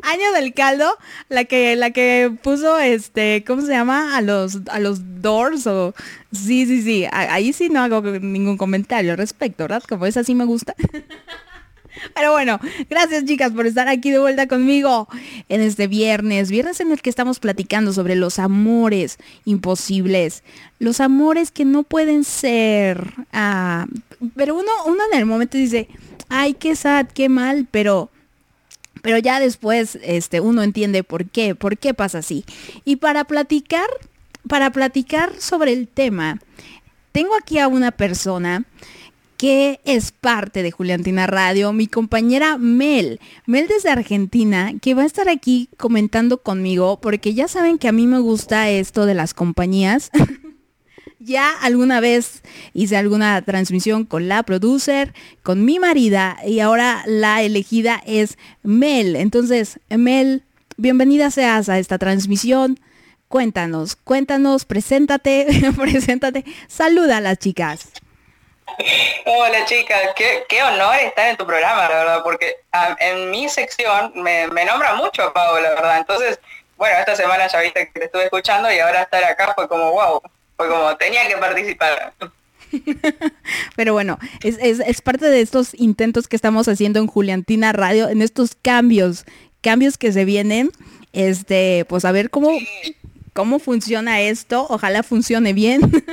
Año del caldo, la que, la que puso este, ¿cómo se llama? A los, a los Doors o. Sí, sí, sí. Ahí sí no hago ningún comentario al respecto, ¿verdad? Como esa sí me gusta. (laughs) Pero bueno, gracias chicas por estar aquí de vuelta conmigo en este viernes, viernes en el que estamos platicando sobre los amores imposibles, los amores que no pueden ser, ah, pero uno, uno en el momento dice, ay, qué sad, qué mal, pero pero ya después este, uno entiende por qué, por qué pasa así. Y para platicar, para platicar sobre el tema, tengo aquí a una persona que es parte de Juliantina Radio, mi compañera Mel, Mel desde Argentina, que va a estar aquí comentando conmigo, porque ya saben que a mí me gusta esto de las compañías. (laughs) Ya alguna vez hice alguna transmisión con la producer, con mi marida y ahora la elegida es Mel. Entonces, Mel, bienvenida seas a esta transmisión. Cuéntanos, cuéntanos, preséntate, (laughs) preséntate, saluda a las chicas. Hola chicas, qué, honor estar en tu programa, la verdad, porque ah, en mi sección me, me nombra mucho a Pau, la verdad. Entonces, bueno, esta semana ya viste que te estuve escuchando y ahora estar acá fue como, wow, fue como, tenía que participar. (laughs) Pero bueno, es, es, es, parte de estos intentos que estamos haciendo en Juliantina Radio, en estos cambios, cambios que se vienen, este, pues a ver cómo, sí. cómo funciona esto, ojalá funcione bien. (laughs)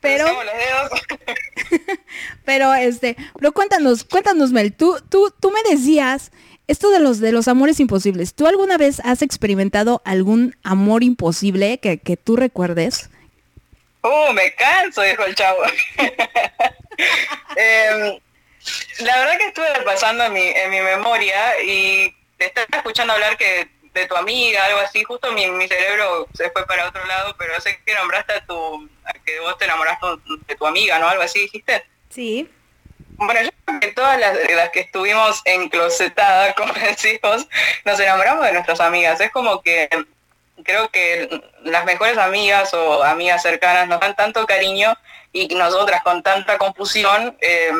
pero (laughs) pero este pero cuéntanos cuéntanos Mel tú tú tú me decías esto de los de los amores imposibles tú alguna vez has experimentado algún amor imposible que, que tú recuerdes uh me canso dijo el chavo (laughs) eh, la verdad que estuve pasando en mi en mi memoria y te estaba escuchando hablar que de tu amiga, algo así, justo mi, mi, cerebro se fue para otro lado, pero sé que nombraste a tu, a que vos te enamoraste de tu amiga, ¿no? Algo así dijiste. Sí. Bueno, yo creo que todas las, las que estuvimos enclosetadas, (laughs) como decimos, nos enamoramos de nuestras amigas. Es como que creo que las mejores amigas o amigas cercanas nos dan tanto cariño y nosotras con tanta confusión eh,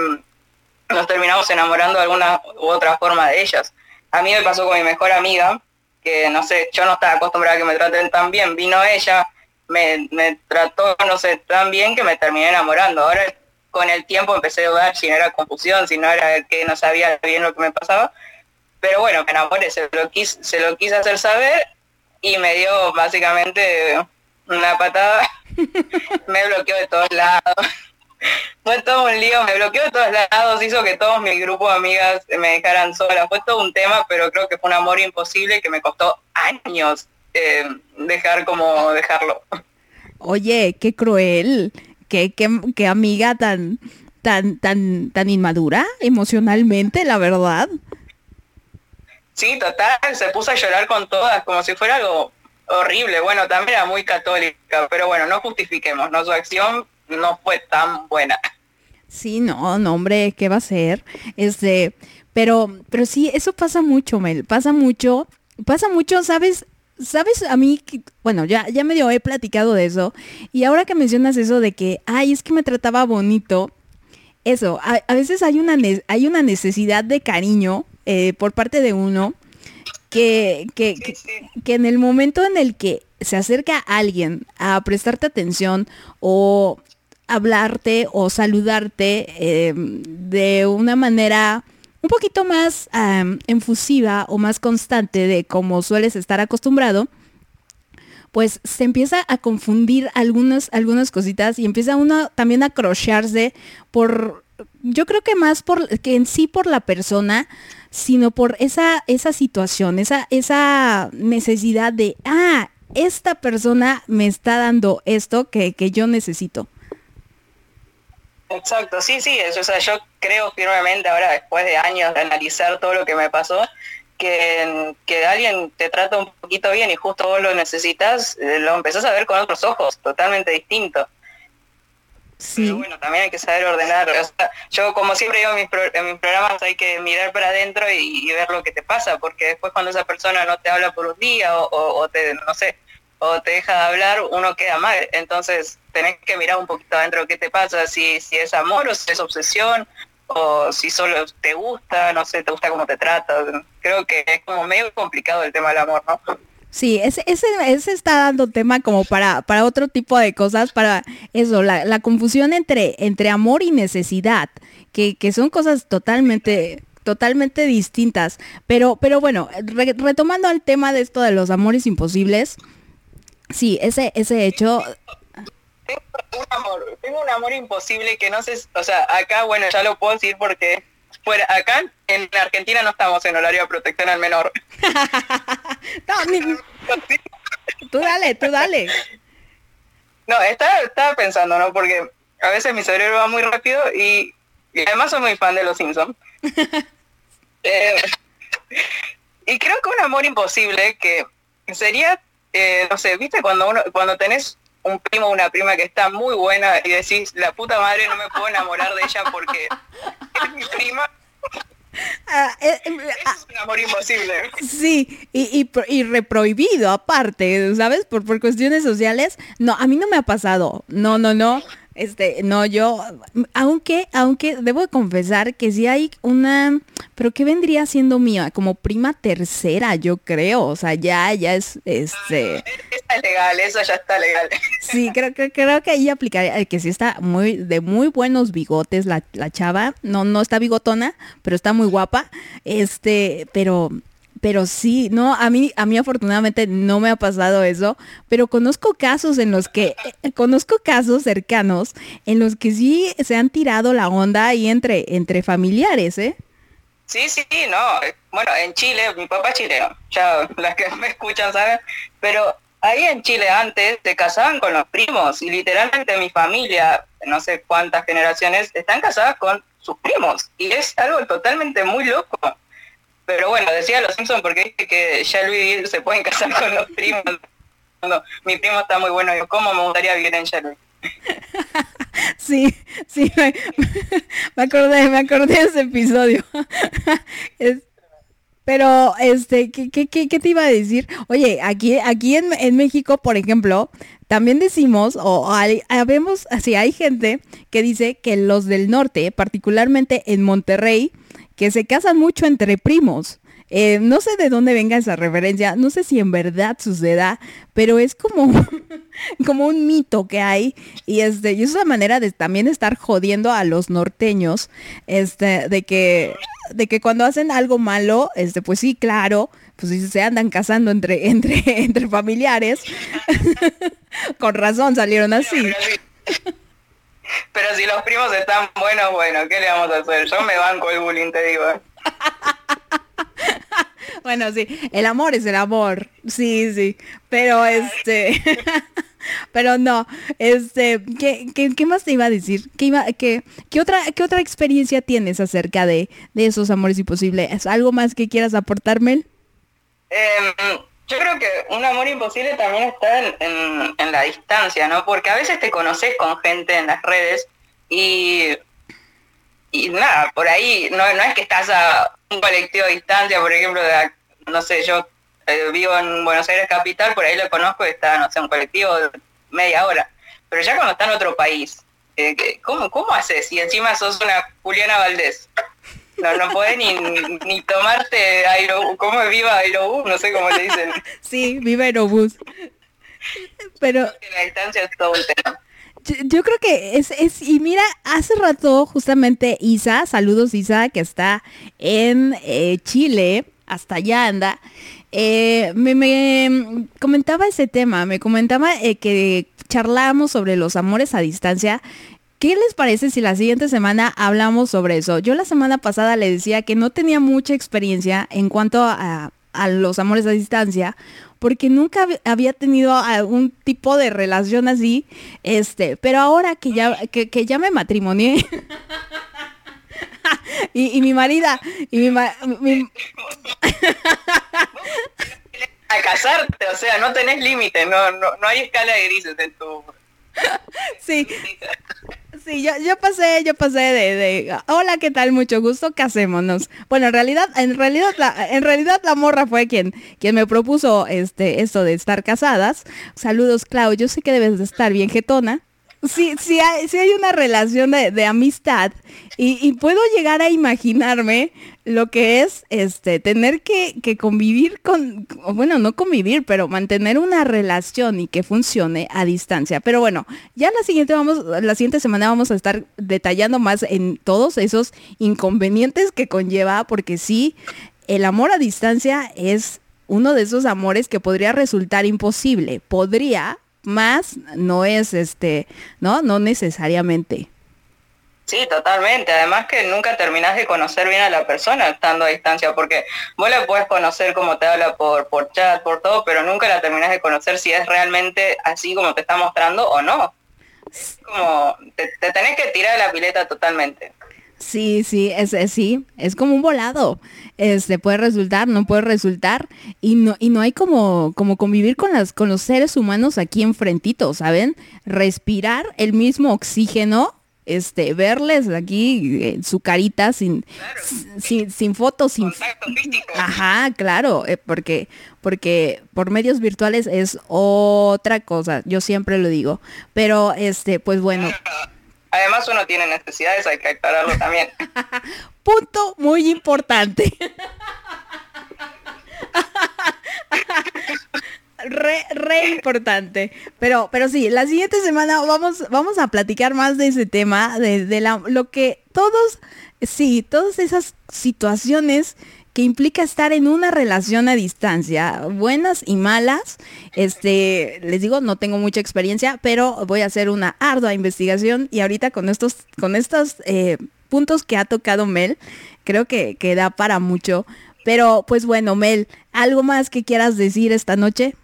nos terminamos enamorando de alguna u otra forma de ellas. A mí me pasó con mi mejor amiga, que no sé, yo no estaba acostumbrada a que me traten tan bien, vino ella, me, me, trató, no sé, tan bien que me terminé enamorando. Ahora con el tiempo empecé a dudar si no era confusión, si no era que no sabía bien lo que me pasaba. Pero bueno, me enamoré, se lo quise, se lo quise hacer saber y me dio básicamente una patada. (laughs) me bloqueó de todos lados. (laughs) Fue todo un lío, me bloqueó de todos lados, hizo que todos mi grupo de amigas me dejaran sola. Fue todo un tema, pero creo que fue un amor imposible que me costó años eh, dejar como dejarlo. Oye, qué cruel, qué, qué, qué amiga tan, tan, tan, tan inmadura emocionalmente, la verdad. Sí, total, se puso a llorar con todas, como si fuera algo horrible. Bueno, también era muy católica, pero bueno, no justifiquemos, ¿no? Su acción no fue tan buena. Sí, no, no, hombre, ¿qué va a ser? Este, pero, pero sí, eso pasa mucho, Mel, pasa mucho, pasa mucho, ¿sabes? ¿Sabes a mí? Bueno, ya, ya medio he platicado de eso. Y ahora que mencionas eso de que, ay, es que me trataba bonito. Eso, a, a veces hay una, hay una necesidad de cariño eh, por parte de uno que, que, que, que en el momento en el que se acerca a alguien a prestarte atención o hablarte o saludarte eh, de una manera un poquito más enfusiva o más constante de como sueles estar acostumbrado, pues se empieza a confundir algunas, algunas cositas y empieza uno también a crocharse por, yo creo que más por, que en sí por la persona, sino por esa, esa situación, esa, esa necesidad de, ah, esta persona me está dando esto que, que yo necesito. Exacto, sí, sí, eso, o sea, yo creo firmemente ahora, después de años de analizar todo lo que me pasó, que, que alguien te trata un poquito bien y justo vos lo necesitas, eh, lo empezás a ver con otros ojos, totalmente distinto. Sí. Pero bueno, también hay que saber ordenar. O sea, yo como siempre digo en mis, pro, en mis, programas hay que mirar para adentro y, y, ver lo que te pasa, porque después cuando esa persona no te habla por un día o, o, o te, no sé, o te deja de hablar, uno queda mal. Entonces tenés que mirar un poquito adentro qué te pasa, si, si es amor o si es obsesión, o si solo te gusta, no sé, te gusta cómo te trata. Creo que es como medio complicado el tema del amor, ¿no? Sí, ese, ese, ese está dando tema como para, para otro tipo de cosas, para eso, la, la confusión entre, entre amor y necesidad, que, que son cosas totalmente totalmente distintas. Pero, pero bueno, re, retomando al tema de esto de los amores imposibles, Sí, ese, ese hecho... Tengo un, amor, tengo un amor imposible que no sé, o sea, acá, bueno, ya lo puedo decir porque fuera, acá en Argentina no estamos en horario de protección al menor. (laughs) no, ni... tú dale, tú dale. No, estaba, estaba pensando, ¿no? Porque a veces mi cerebro va muy rápido y, y además soy muy fan de Los Simpsons. (laughs) eh, y creo que un amor imposible que sería eh, no sé, viste cuando uno, cuando tenés un primo o una prima que está muy buena y decís, la puta madre no me puedo enamorar de ella porque es mi prima. Ah, eh, eh, ah, Es un amor imposible. Sí, y, y, y reprohibido aparte, ¿sabes? Por, por cuestiones sociales. No, a mí no me ha pasado. No, no, no. Este, no, yo, aunque, aunque debo de confesar que sí hay una, pero que vendría siendo mía, como prima tercera, yo creo. O sea, ya, ya es, este, Esa es legal, eso ya está legal. (laughs) sí, creo que creo que ahí aplicaría, eh, que sí está muy, de muy buenos bigotes la, la chava. No, no está bigotona, pero está muy guapa. Este, pero, pero sí, no, a mí, a mí afortunadamente no me ha pasado eso, pero conozco casos en los que, eh, conozco casos cercanos en los que sí se han tirado la onda ahí entre, entre familiares, ¿eh? Sí, sí, no. eh, Bueno, en Chile, mi papá es chileno, ya las que (laughs) me escuchan saben, pero ahí en Chile antes se casaban con los primos y literalmente mi familia, no sé cuántas generaciones, están casadas con sus primos y es algo totalmente muy loco. Pero bueno, decía los Simpsons porque dice que ya Luis se pueden casar con los primos. Mi primo está muy bueno, yo cómo me gustaría vivir en Shelby. (laughs) Sí, sí, (laughs) me, acordé, me acordé de ese episodio. (laughs) Pero, este, ¿qué, qué, qué- qué te iba a decir? Oye, aquí, aquí en, en México, por ejemplo, también decimos, o hay, habemos, así hay gente que dice que los del norte, particularmente en Monterrey, que se casan mucho entre primos. Eh, no sé de dónde venga esa referencia, no sé si en verdad suceda, pero es como, (laughs) como un mito que hay y este y es una manera de también estar jodiendo a los norteños, este, de que de que cuando hacen algo malo, este, pues sí, claro, pues se andan casando entre (laughs) entre entre familiares. (laughs) Con razón salieron así. Pero si, los primos están buenos, bueno, ¿qué le vamos a hacer? Yo me banco el bullying, te digo. (laughs) Bueno, sí, el amor es el amor. Sí, sí. Pero este. (laughs) Pero no, este, ¿qué, qué, qué más te iba a decir? ¿Qué, iba, qué, qué otra, ¿Qué otra experiencia tienes acerca de, de esos amores imposibles? ¿Es algo más que quieras aportarme? Eh, yo creo que un amor imposible también está en, la distancia, ¿no? Porque a veces te conoces con gente en las redes y, y nada, por ahí no, no es que estás a un colectivo de distancia, por ejemplo, no sé, yo eh, vivo en Buenos Aires capital, por ahí lo conozco está, no sé, un colectivo de media hora. Pero ya cuando está en otro país, eh, ¿cómo, ¿cómo haces? Y encima sos una Juliana Valdés. No, no podés ni, ni tomarte aero, ¿cómo es viva aerobús? No sé cómo le dicen. (laughs) Sí, vive Aerobús. Pero La distancia es todo un tema. Yo, yo creo que es, es, y mira, hace rato justamente Isa, saludos Isa, que está en eh, Chile, hasta allá anda, eh, me, me comentaba ese tema, me comentaba eh, que charlábamos sobre los amores a distancia. ¿Qué les parece si la siguiente semana hablamos sobre eso? Yo la semana pasada le decía que no tenía mucha experiencia en cuanto a, los amores a distancia, porque nunca hab- había tenido algún tipo de relación así, este, pero ahora que ya, que, ya me matrimonié, (laughs) y, y mi marida, y mi, ma- mi- (laughs) A casarte, o sea, no tenés límite, no, no, no hay escala de grises en tu... sí, sí, yo, yo pasé, yo pasé de, de, hola, ¿qué tal? Mucho gusto, casémonos. Bueno, en realidad, en realidad, la, en realidad la morra fue quien, quien me propuso este, esto de estar casadas. Saludos, Clau, yo sé que debes de estar bien jetona. Sí, sí hay, sí hay una relación de, de amistad y, y puedo llegar a imaginarme lo que es este tener que, que convivir con, bueno, no convivir, pero mantener una relación y que funcione a distancia. Pero bueno, ya la siguiente vamos, la siguiente semana vamos a estar detallando más en todos esos inconvenientes que conlleva, porque sí, el amor a distancia es uno de esos amores que podría resultar imposible. Podría, más no es este, ¿no? No necesariamente. Sí, totalmente. Además que nunca terminás de conocer bien a la persona estando a distancia, porque vos la puedes conocer como te habla por, por chat, por todo, pero nunca la terminás de conocer si es realmente así como te está mostrando o no. Es como, te, te tenés que tirar la pileta totalmente. Sí, sí, es, es- sí, es como un volado. Este puede resultar, no puede resultar y no y no hay como como convivir con las con los seres humanos aquí enfrentito, ¿saben? Respirar el mismo oxígeno, este verles aquí eh, su carita sin sin, sin fotos, sin Contacto físico. Ajá, claro, eh, porque porque por medios virtuales es otra cosa, yo siempre lo digo. Pero este, pues bueno, (laughs) Además uno tiene necesidades, hay que aclararlo también. (laughs) punto muy importante. Re, re importante. Pero, pero sí, la siguiente semana vamos, vamos a platicar más de ese tema, de, de la, lo que todos, sí, todas esas situaciones que implica estar en una relación a distancia, buenas y malas. Este, les digo, no tengo mucha experiencia, pero voy a hacer una ardua investigación y ahorita con estos, con estos eh, puntos que ha tocado Mel, creo que, que da para mucho. Pero, pues bueno, Mel, ¿algo más que quieras decir esta noche?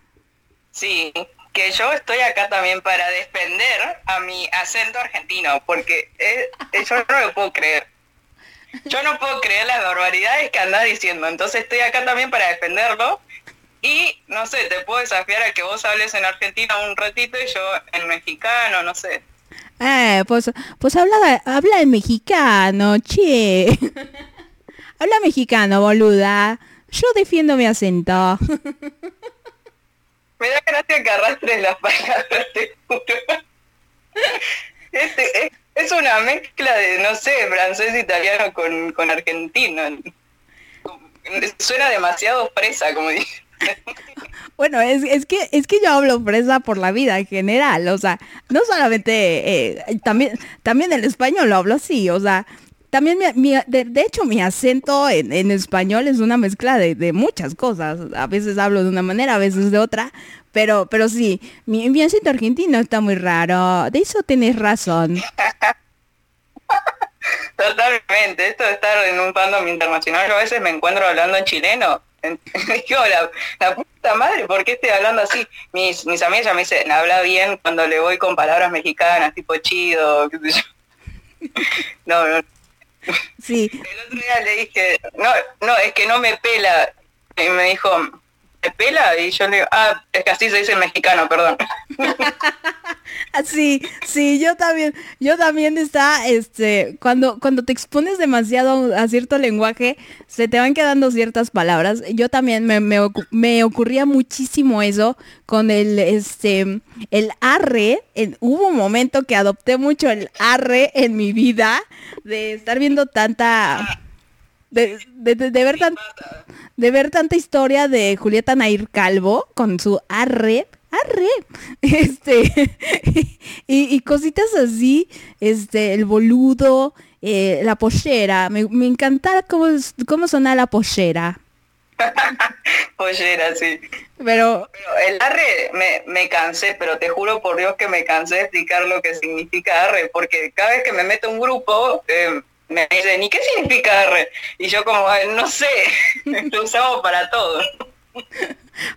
Sí, que yo estoy acá también para defender a mi acento argentino, porque eh, eh, yo no lo puedo creer. Yo no puedo creer las barbaridades que andás diciendo, entonces estoy acá también para defenderlo. Y no sé, te puedo desafiar a que vos hables en argentino un ratito y yo en mexicano, no sé. Eh, pues, pues habla, habla en mexicano, che. (laughs) habla mexicano, boluda. Yo defiendo mi acento. (laughs) Me da gracia que arrastres las palabras, te juro. (laughs) Este, es, es una mezcla de, no sé, francés italiano con, con argentino. Suena demasiado fresa, como dije. (laughs) Bueno, es, es que es que yo hablo fresa por la vida en general, o sea, no solamente eh, también también el español lo hablo así, o sea, también mi, mi- de, de hecho mi acento en, en español es una mezcla de, de muchas cosas. A veces hablo de una manera, a veces de otra, pero pero sí, mi, mi acento argentino está muy raro. De eso tenés razón. Totalmente. Esto de estar en un fandom internacional, yo a veces me encuentro hablando en chileno. En- (laughs) Digo, la, la puta madre, ¿por qué estoy hablando así? Mis, mis amigas me dicen, habla bien cuando le voy con palabras mexicanas, tipo chido, qué sé yo. (laughs) No, no, Sí, El otro día le dije, no, no, es que no me pela. Y me dijo, ¿me pela? Y yo le digo, ah, es así se dice en mexicano, perdón. (laughs) Sí, sí, yo también, yo también está, este, cuando, cuando te expones demasiado a cierto lenguaje, se te van quedando ciertas palabras. Yo también me, me, me ocurría muchísimo eso con el, este, el arre. En- hubo un momento que adopté mucho el arre en mi vida, de estar viendo tanta, de, de, de- de ver tan, de ver tanta historia de Julieta Nair Calvo con su arre, arre, (laughs) este, (laughs) y, y cositas así, este, el boludo, eh, la pollera, me, me encantaba cómo, cómo sonaba la pollera, (laughs) Pollera, sí. pero Pero el arre me, me cansé, pero te juro por Dios que me cansé de explicar lo que significa arre, porque cada vez que me meto a un grupo, eh, me dicen, ¿y qué significa arre? Y yo como, "Ay, no sé, (laughs) lo usamos para todo.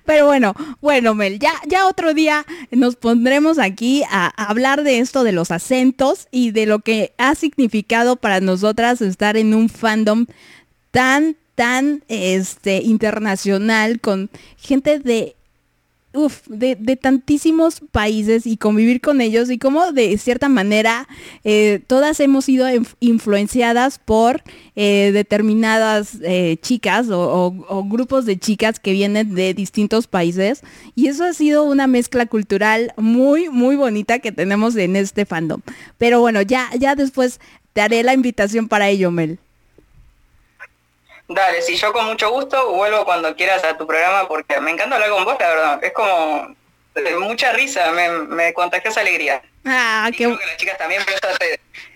Pero bueno, bueno, Mel, ya, ya otro día nos pondremos aquí a, a hablar de esto de los acentos y de lo que ha significado para nosotras estar en un fandom tan, tan este, internacional con gente de uf, de, de tantísimos países y convivir con ellos y como de cierta manera eh, todas hemos sido inf- influenciadas por eh, determinadas eh, chicas o, o- o grupos de chicas que vienen de distintos países y eso ha sido una mezcla cultural muy muy bonita que tenemos en este fandom. Pero bueno, ya, ya después te haré la invitación para ello, Mel. Dale, si yo con mucho gusto vuelvo cuando quieras a tu programa porque me encanta hablar con vos, la verdad. Es como eh, mucha risa, me, me contagias alegría. Ah, Y qué, que las chicas también,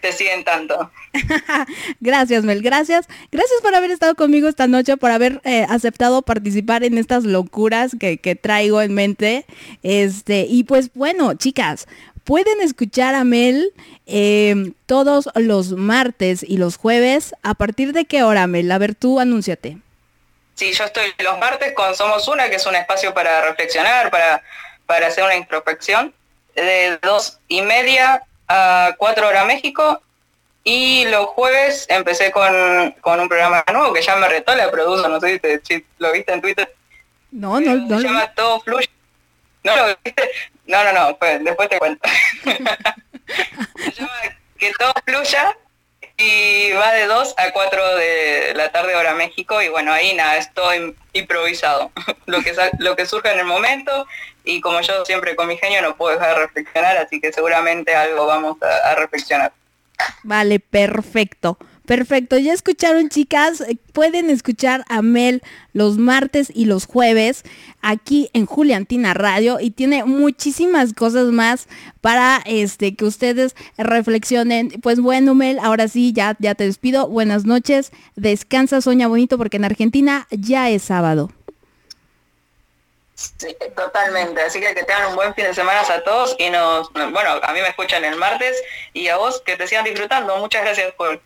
te siguen tanto. (laughs) gracias, Mel, gracias. Gracias por haber estado conmigo esta noche, por haber eh, aceptado participar en estas locuras que, que traigo en mente. Este, y pues bueno, chicas, pueden escuchar a Mel eh, todos los martes y los jueves. ¿A partir de qué hora, Mel? A ver, tú anúnciate. Sí, yo estoy los martes con Somos Una, que es un espacio para reflexionar, para, para hacer una introspección, de dos y media a cuatro horas México. Y los jueves empecé con, con un programa nuevo que ya me retó, la produzo, no sé si, te- si lo viste en Twitter. No, no, no. Se llama Todo Fluye. (laughs) ¿No? No, no, no, pues, después te cuento. (laughs) Que Todo Fluya y va de 2 a 4 de la tarde hora México y bueno, ahí nada, es todo improvisado. (laughs) lo, que lo que surge en el momento y como yo siempre con mi genio no puedo dejar de reflexionar, así que seguramente algo vamos a- a reflexionar. Vale, perfecto. Perfecto, ya escucharon chicas, Eh, pueden escuchar a Mel los martes y los jueves aquí en Juliantina Radio y tiene muchísimas cosas más para este que ustedes reflexionen. Pues bueno, Mel, ahora sí ya ya te despido. Buenas noches. Descansa, sueña bonito porque en Argentina ya es sábado. Sí, totalmente. Así que que tengan un buen fin de semana a todos y nos, bueno, a mí me escuchan el martes y a vos que te sigan disfrutando. Muchas gracias por,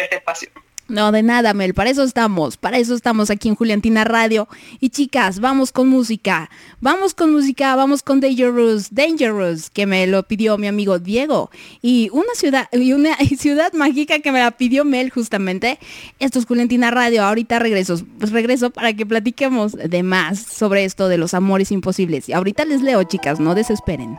este espacio. No, de nada, Mel, para eso estamos, para eso estamos aquí en Juliantina Radio. Y chicas, vamos con música, vamos con música, vamos con Dangerous, Dangerous, que me lo pidió mi amigo Diego. Y una ciudad, y una (laughs) ciudad mágica que me la pidió Mel justamente. Esto es Juliantina Radio, ahorita regreso, pues regreso para que platiquemos de más sobre esto de los amores imposibles. Y ahorita les leo, chicas, no desesperen.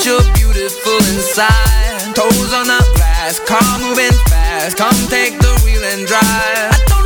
that you're beautiful inside. Toes on the glass, car moving fast. Come take the wheel and drive.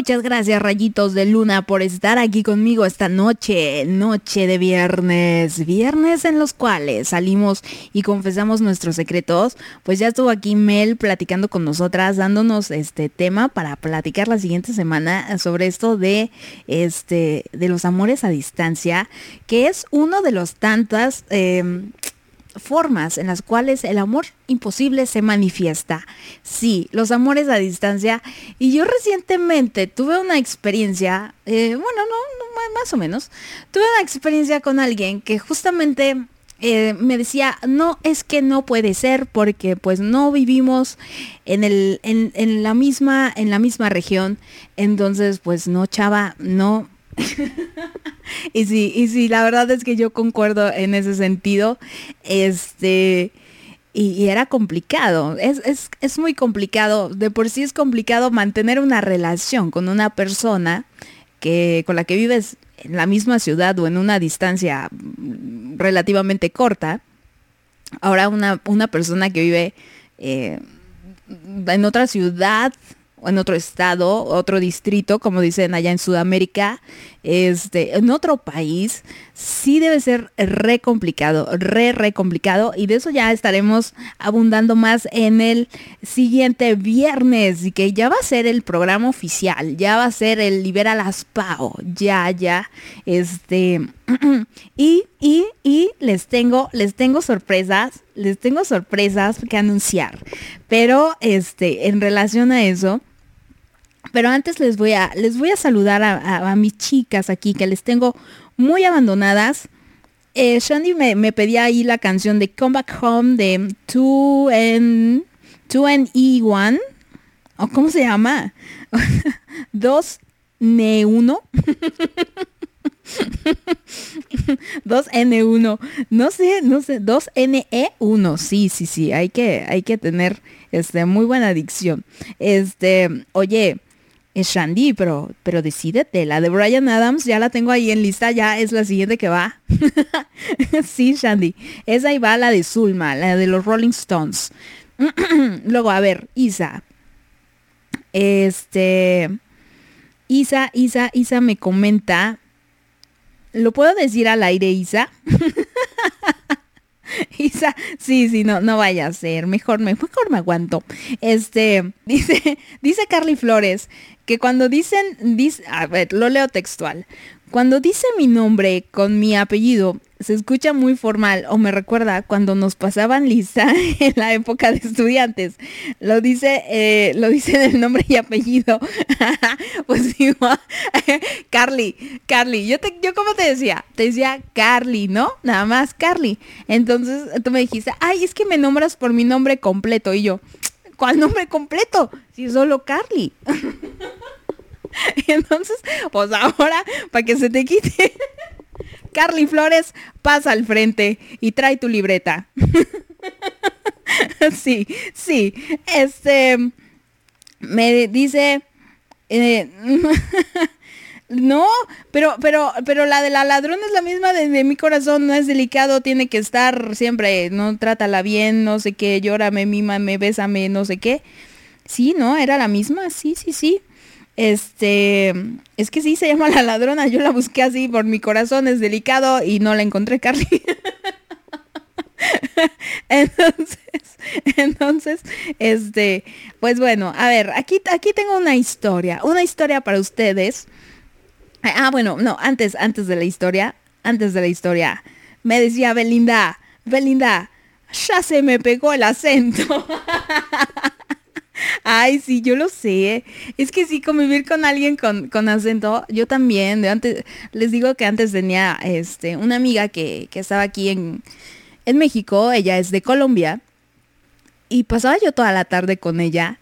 Muchas gracias rayitos de luna por estar aquí conmigo esta noche, noche de viernes, viernes en los cuales salimos y confesamos nuestros secretos. Pues ya estuvo aquí Mel platicando con nosotras, dándonos este tema para platicar la siguiente semana sobre esto de este de los amores a distancia, que es uno de los tantas em, formas en las cuales el amor imposible se manifiesta. Sí, los amores a distancia. Y yo recientemente tuve una experiencia, eh, bueno, no, más o menos, tuve una experiencia con alguien que justamente eh, me decía, no, es que no puede ser porque pues no vivimos en, el, en la misma, en la misma región. Entonces, pues no, chava, no, (laughs) y sí, y sí, la verdad es que yo concuerdo en ese sentido. Este, y, era complicado. Es, es, es muy complicado. De por sí es complicado mantener una relación con una persona que, con la que vives en la misma ciudad o en una distancia relativamente corta. Ahora una, una persona que vive eh, en otra ciudad en otro estado, otro distrito, como dicen allá en Sudamérica, este, en otro país, sí debe ser re complicado, re, re complicado. Y de eso ya estaremos abundando más en el siguiente viernes, y que ya va a ser el programa oficial, ya va a ser el Libera las Pao, ya, ya, este, (clears throat) y, y, y les tengo, les tengo sorpresas, les tengo sorpresas que anunciar. Pero, este, en relación a eso, pero antes les voy a, les voy a saludar a, a- a mis chicas aquí que les tengo muy abandonadas. Eh, Shandy me, me pedía ahí la canción de Come Back Home de 2N, 2NE1. ¿O cómo se llama? (laughs) 2N1. 2N1. (laughs) No sé, no sé. 2NE1. Sí, sí, sí. Hay que, hay que tener este, muy buena dicción. Este, oye, es Shandy, pero, pero decídete. La de Brian Adams ya la tengo ahí en lista. Ya es la siguiente que va. (laughs) sí, Shandy. Esa ahí va la de Zulma, la de los Rolling Stones. (clears throat) Luego, a ver, Isa. Este. Isa, Isa, Isa me comenta. ¿Lo puedo decir al aire, Isa? (laughs) Isa, sí, sí, no, no vaya a ser. Mejor me, mejor me aguanto. Este, (laughs) dice, dice Carly Flores que cuando dicen, dice, a ver, lo leo textual. Cuando dice mi nombre con mi apellido, se escucha muy formal o me recuerda cuando nos pasaban lista (laughs) en la época de estudiantes. Lo dice, eh, lo dice el nombre y apellido. (laughs) pues igual, (laughs) Carly, Carly, yo te, yo como te decía, te decía Carly, ¿no? Nada más Carly. Entonces tú me dijiste, ay, es que me nombras por mi nombre completo. Y yo, ¿cuál nombre completo? Si solo Carly. (laughs) Entonces, pues ahora, para que se te quite, (laughs) Carly Flores pasa al frente y trae tu libreta. (laughs) sí, sí. Este, me dice, eh, no, pero, pero, pero la de la ladrón es la misma de, de, mi corazón, no es delicado, tiene que estar siempre, no trátala bien, no sé qué, llórame, mímame, bésame, no sé qué. Sí, no, era la misma, sí, sí, sí. Este, es que sí se llama la ladrona, yo la busqué así por mi corazón, es delicado y no la encontré, Carly. (laughs) entonces, entonces, este, pues bueno, a ver, aquí, aquí tengo una historia, una historia para ustedes. Ah, bueno, no, antes, antes de la historia, antes de la historia, me decía Belinda, Belinda, ya se me pegó el acento. (laughs) Ay, sí, yo lo sé. Es que sí, convivir con alguien con, con acento, yo también. De antes, les digo que antes tenía este, una amiga que, que estaba aquí en, en México, ella es de Colombia, y pasaba yo toda la tarde con ella.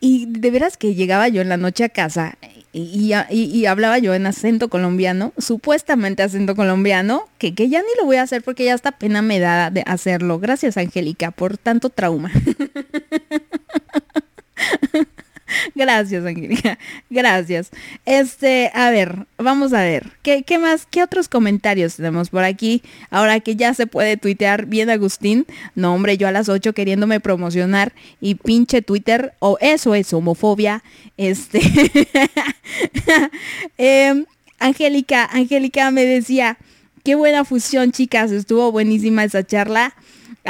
Y de veras que llegaba yo en la noche a casa y, hablaba yo en acento colombiano, supuestamente acento colombiano, que, que ya ni lo voy a hacer porque ya hasta pena me da de hacerlo. Gracias, Angélica, por tanto trauma. (laughs) (laughs) Gracias, Angélica. Gracias. Este, a ver, vamos a ver. ¿Qué, ¿Qué, más? ¿Qué otros comentarios tenemos por aquí? Ahora que ya se puede tuitear bien, Agustín. No, hombre, yo a las 8 queriéndome promocionar y pinche Twitter. O eso es homofobia. Este. (laughs) eh, Angélica, Angélica me decía, qué buena fusión, chicas. Estuvo buenísima esa charla.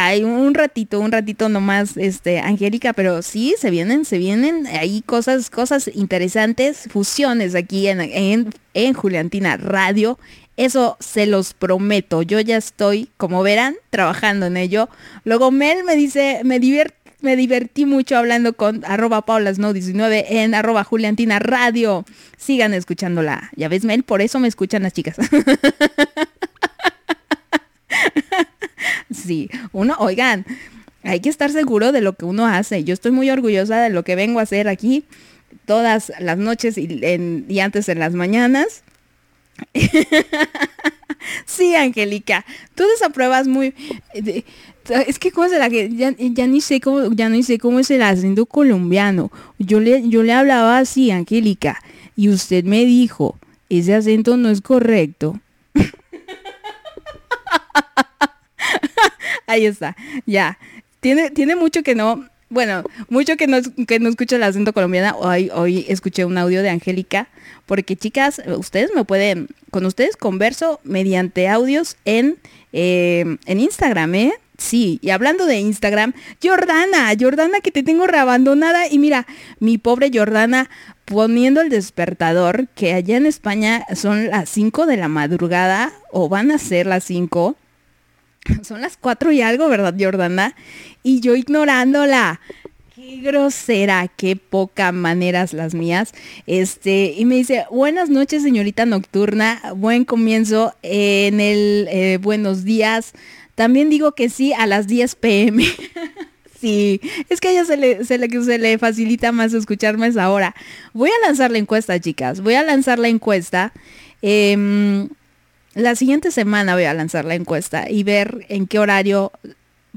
Hay un ratito, un ratito nomás, este, Angélica, pero sí, se vienen, se vienen ahí cosas, cosas interesantes, fusiones aquí en, en, en Juliantina Radio. Eso se los prometo. Yo ya estoy, como verán, trabajando en ello. Luego Mel me dice, me me divertí mucho hablando con arroba paulasno19 en arroba juliantina radio. Sigan escuchándola. Ya ves, Mel, por eso me escuchan las chicas. (laughs) sí, uno, oigan, hay que estar seguro de lo que uno hace. Yo estoy muy orgullosa de lo que vengo a hacer aquí todas las noches y, antes en las mañanas. (laughs) sí, Angélica, tú desapruebas muy... Es que cómo será que ya, ya, ni sé cómo ya ni sé cómo es el acento colombiano. Yo le yo le hablaba así, Angélica, y usted me dijo, ese acento no es correcto. (laughs) (laughs) Ahí está, ya. Tiene, tiene mucho que no, bueno, mucho que no, que no escucho el acento colombiano. Hoy, hoy escuché un audio de Angélica, porque chicas, ustedes me pueden, con ustedes converso mediante audios en, eh, en Instagram, ¿eh? Sí, y hablando de Instagram, Jordana, Jordana que te tengo reabandonada y mira, mi pobre Jordana poniendo el despertador, que allá en España son las 5 de la madrugada o van a ser las 5 (laughs) son las cuatro y algo, ¿verdad, Jordana? Y yo ignorándola. Qué grosera, qué poca maneras las mías. Este, y me dice, buenas noches, señorita nocturna, buen comienzo en el eh, buenos días. También digo que sí a las 10 pm. (laughs) Sí, es que a ella se le, se, le, facilita más escucharme esa hora. Voy a lanzar la encuesta, chicas. Voy a lanzar la encuesta. Em, la siguiente semana voy a lanzar la encuesta y ver en qué horario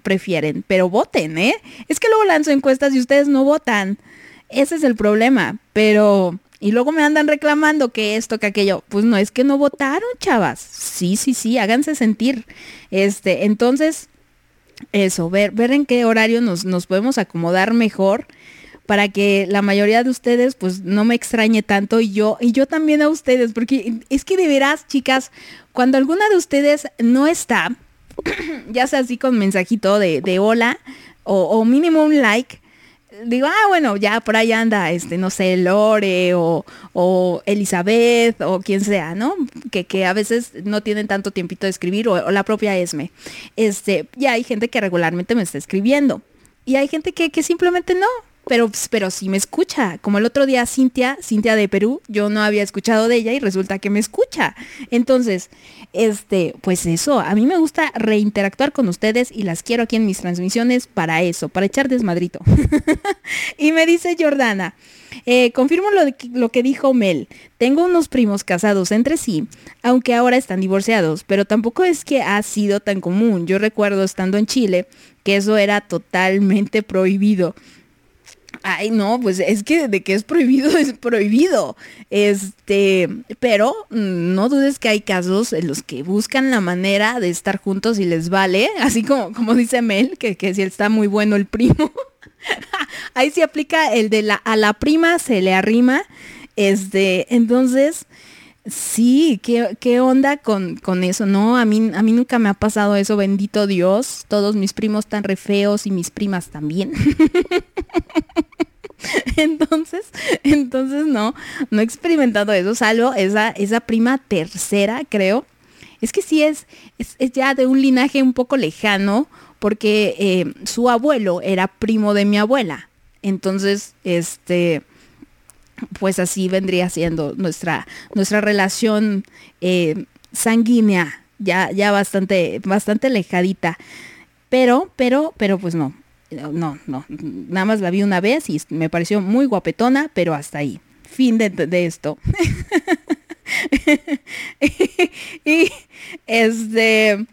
prefieren. Pero voten, ¿eh? Es que luego lanzo encuestas y ustedes no votan. Ese es el problema. Pero... Y luego me andan reclamando que esto, que aquello. Pues no, es que no votaron, chavas. Sí, sí, sí, háganse sentir. Este, entonces, eso, ver, ver en qué horario nos, nos podemos acomodar mejor para que la mayoría de ustedes pues no me extrañe tanto y yo y yo también a ustedes porque es que de veras chicas cuando alguna de ustedes no está (clears throat) ya sea así con mensajito de, de hola o, mínimo un like digo, ah, bueno, ya por ahí anda, este, no sé, Lore o, o Elizabeth o quien sea, ¿no? Que, que, a veces no tienen tanto tiempito de escribir o, o, la propia Esme. Este, ya hay gente que regularmente me está escribiendo. Y hay gente que, que simplemente no, pero, pero sí me escucha. Como el otro día Cintia, Cintia de Perú, yo no había escuchado de ella y resulta que me escucha. Entonces, este, pues eso, a mí me gusta reinteractuar con ustedes y las quiero aquí en mis transmisiones para eso, para echar desmadrito. (laughs) y me dice Jordana, eh, confirmo lo, lo que dijo Mel. Tengo unos primos casados entre sí, aunque ahora están divorciados, pero tampoco es que ha sido tan común. Yo recuerdo estando en Chile que eso era totalmente prohibido. Ay, no, pues es que de que es prohibido, (laughs) es prohibido. Este, pero mm, no dudes que hay casos en los que buscan la manera de estar juntos y les vale, (laughs) así como, como dice Mel, que, que si está muy bueno el primo. (laughs) Ahí se aplica el de la, a la prima se le arrima. Este, entonces, sí, ¿qué, qué onda con, con, eso? No, a mí, a mí nunca me ha pasado eso, bendito Dios. Todos mis primos están re feos y mis primas también. (laughs) entonces, entonces no, no he experimentado eso, salvo esa, esa prima tercera, creo. Es que sí es, es, es ya de un linaje un poco lejano, porque eh, su abuelo era primo de mi abuela. Entonces, este, pues así vendría siendo nuestra, nuestra relación eh, sanguínea, ya, ya bastante, bastante alejadita. Pero, pero, pero pues no, no, no, nada más la vi una vez y me pareció muy guapetona, pero hasta ahí. Fin de, de esto. (laughs) y, este...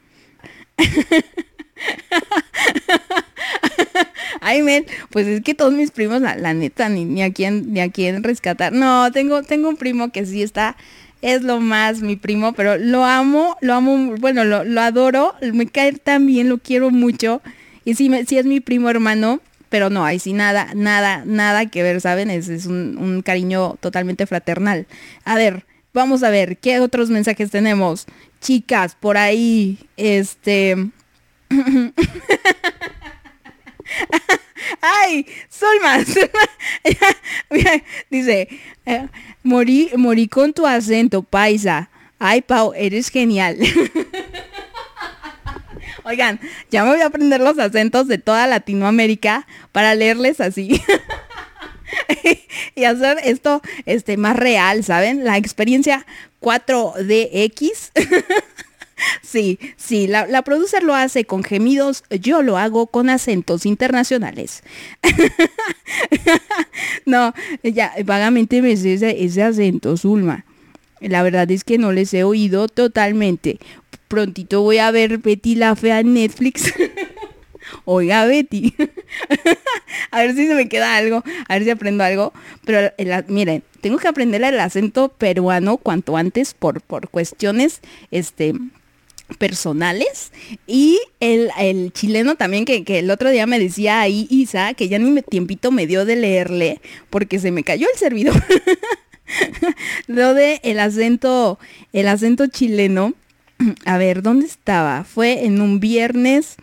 (laughs) (laughs) Ay, men, pues es que todos mis primos, la, neta, ni, ni, a quién, ni a quién rescatar. No, tengo, tengo un primo que sí está, es lo más mi primo, pero lo amo, lo amo, bueno, lo, lo adoro, me cae tan bien, lo quiero mucho. Y sí, me, sí es mi primo hermano, pero no, ahí sí nada, nada, nada que ver, ¿saben? Es, es un, un cariño totalmente fraternal. A ver, vamos a ver, ¿qué otros mensajes tenemos? Chicas, por ahí, este... (laughs) (laughs) Ay, Solma, (laughs) Solma. dice, eh, morí, morí con tu acento, paisa. Ay, Pau, eres genial. (laughs) Oigan, ya me voy a aprender los acentos de toda Latinoamérica para leerles así. y hacer esto este, más real, ¿saben? La experiencia 4DX. Sí, sí, la, la, producer lo hace con gemidos, yo lo hago con acentos internacionales. (laughs) no, ya vagamente me sé ese, acento, Zulma. La verdad es que no les he oído totalmente. Prontito voy a ver Betty la Fea en Netflix. (laughs) Oiga, Betty. (laughs) a ver si se me queda algo, a ver si aprendo algo. Pero miren, tengo que aprender el acento peruano cuanto antes por, por cuestiones este, personales. Y el, el chileno también que, que, el otro día me decía ahí Isa que ya ni tiempito me dio de leerle porque se me cayó el servidor. (laughs) Lo de el acento el acento chileno. A ver dónde estaba fue en un viernes.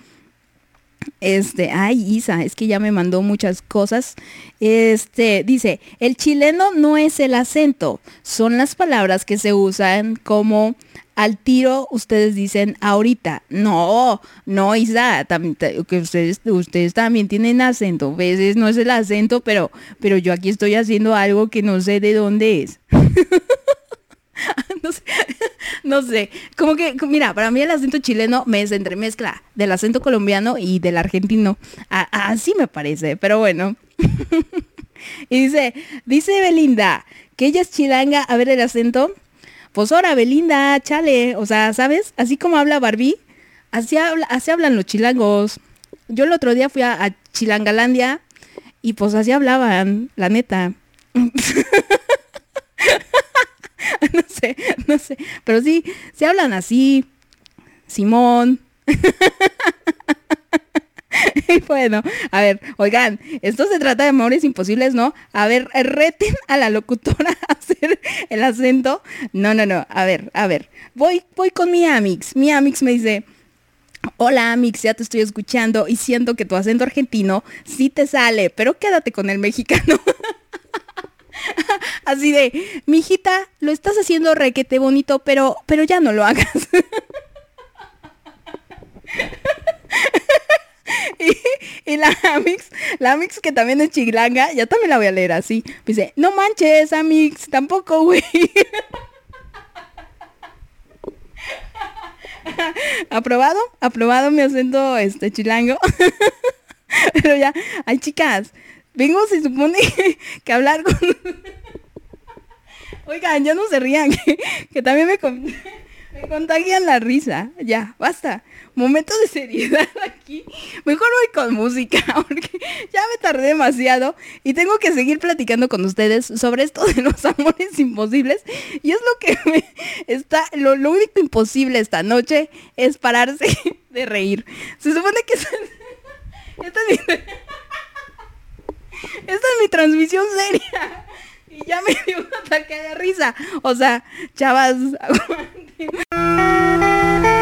Este, ay Isa, es que ya me mandó muchas cosas. Este, dice, el chileno no es el acento, son las palabras que se usan como al tiro ustedes dicen ahorita. No, no, Isa, que ustedes, ustedes también tienen acento. A veces no es el acento, pero, pero yo aquí estoy haciendo algo que no sé de dónde es. (laughs) no, sé, (laughs) no sé, como que, mira, para mí el acento chileno me se entremezcla del acento colombiano y del argentino. Así me parece, pero bueno. (laughs) y dice, dice Belinda, que ella es chilanga, a ver el acento. Pues ahora, Belinda, chale, o sea, ¿sabes? Así como habla Barbie, así, habla, así hablan los chilangos. Yo el otro día fui a, a Chilangalandia y pues así hablaban, la neta. (laughs) no sé, no sé. Pero sí, se hablan así. Simón. (laughs) (laughs) Y bueno, a ver, oigan, esto se trata de amores imposibles, ¿no? A ver, reten a la locutora (laughs) hacer el acento. No, no, no. A ver, a ver. Voy, voy con mi Amix. Mi Amix me dice, Hola Amix, ya te estoy escuchando y siento que tu acento argentino sí te sale, pero quédate con el mexicano. (laughs) Así de, mijita, lo estás haciendo requete bonito, pero, pero ya no lo hagas. (laughs) y, la Amix, la Amix que también es chilanga, ya también la voy a leer así. Dice, no manches, Amix, tampoco, güey. (laughs) aprobado, aprobado mi acento este chilango. (laughs) Pero ya, ay chicas, vengo se supone que hablar con Oigan, ya no se rían, que, que también me, me contagian la risa. Ya, basta. Momento de seriedad (laughs) aquí. Mejor voy con música, (laughs) porque ya me tardé demasiado y tengo que seguir platicando con ustedes sobre esto de los (laughs) amores imposibles. Y es lo que me está, lo, lo único imposible esta noche es pararse de reír. Se supone que esta, es mi, esta es mi transmisión seria. Y ya me (laughs) dio un ataque de risa. O sea, chavas. (laughs)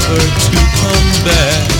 never to come back.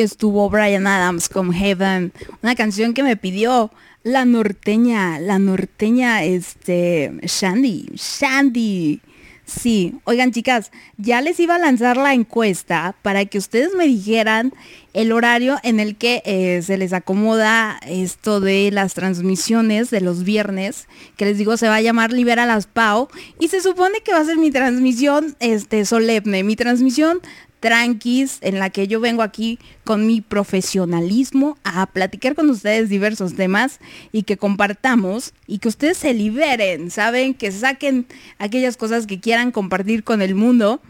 estuvo Brian Adams con Heaven, una canción que me pidió la norteña, la norteña, este, Shandy, Shandy. Sí, oigan chicas, ya les iba a lanzar la encuesta para que ustedes me dijeran el horario en el que eh, se les acomoda esto de las transmisiones de los viernes, que les digo se va a llamar Libera las Pau y se supone que va a ser mi transmisión este, solemne, mi transmisión tranquis en la que yo vengo aquí con mi profesionalismo a platicar con ustedes diversos temas y que compartamos y que ustedes se liberen, ¿saben? Que saquen aquellas cosas que quieran compartir con el mundo.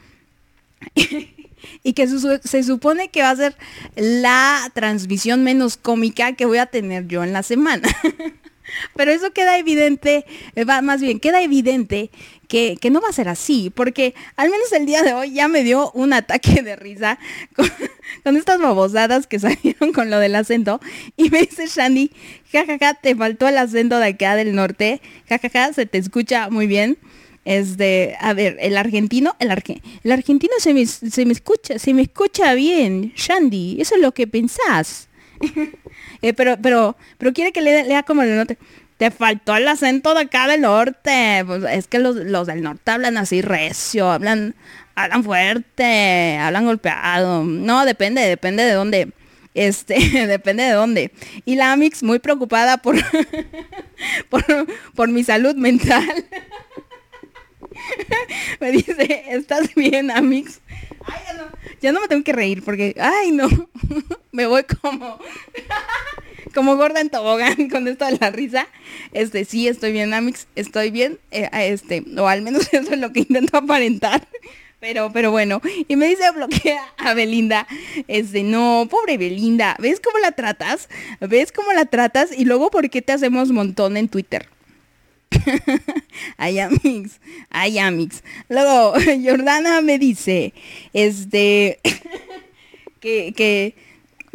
(laughs) y que se supone que va a ser la transmisión menos cómica que voy a tener yo en la semana. (laughs) Pero eso queda evidente, eh, va, más bien, queda evidente que, que, no va a ser así, porque al menos el día de hoy ya me dio un ataque de risa con, (laughs) con estas babosadas que (laughs) salieron con lo del acento. Y me dice Shandy, jajaja, te faltó el acento de acá del norte, jajaja, se te escucha muy bien. Este, a ver, el argentino, el, arge, el argentino se me, se me escucha, se me escucha bien, Shandy, eso es lo que pensás. (laughs) Eh, pero, pero, pero quiere que le lea como el norte. Te faltó el acento de acá del norte. Pues es que los, los del norte hablan así recio, hablan, hablan fuerte, hablan golpeado. No, depende, depende de dónde. Este, (laughs) depende de dónde. Y la Amix muy preocupada por, (laughs) por, por mi salud mental. (laughs) me dice, ¿estás bien, Amix? Ay, ya no, ya no me tengo que reír porque, ay, no, (laughs) me voy como, (laughs) como gorda en tobogán con esto de la risa. Este, sí, estoy bien, Amix, estoy bien, eh, este, o al menos eso es lo que intento aparentar. Pero, pero bueno, y me dice bloquea a Belinda. Este, no, pobre Belinda, ¿ves cómo la tratas? ¿Ves cómo la tratas? Y luego, ¿por qué te hacemos montón en Twitter? (laughs) Ay, Amix. Ay, Amix. Luego, (laughs) Jordana me dice, este, (laughs) que, que,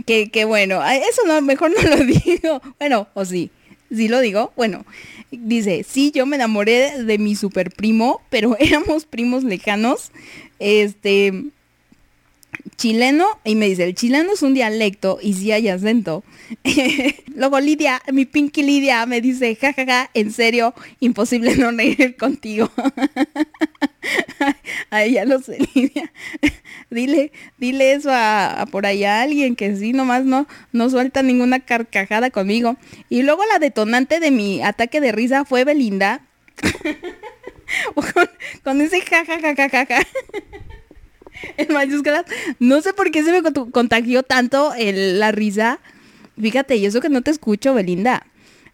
que, que bueno, eso no, mejor no lo digo. Bueno, o sí, sí lo digo. Bueno, dice, sí, yo me enamoré de mi super primo, pero éramos primos lejanos. Este, chileno y me dice, el chileno es un dialecto y sí hay acento. (laughs) Luego Lidia, mi Pinky Lidia me dice, jajaja, en serio, imposible no reír contigo. (laughs) Ay, ya lo sé, Lidia. dile, dile eso a, por allá a alguien que sí, nomás no, no suelta ninguna carcajada conmigo. Y luego la detonante de mi ataque de risa fue Belinda. (laughs) con, ese jajajajaja en mayúsculas. No sé por qué se me cont- contagió tanto el- la risa. Fíjate, y eso que no te escucho, Belinda.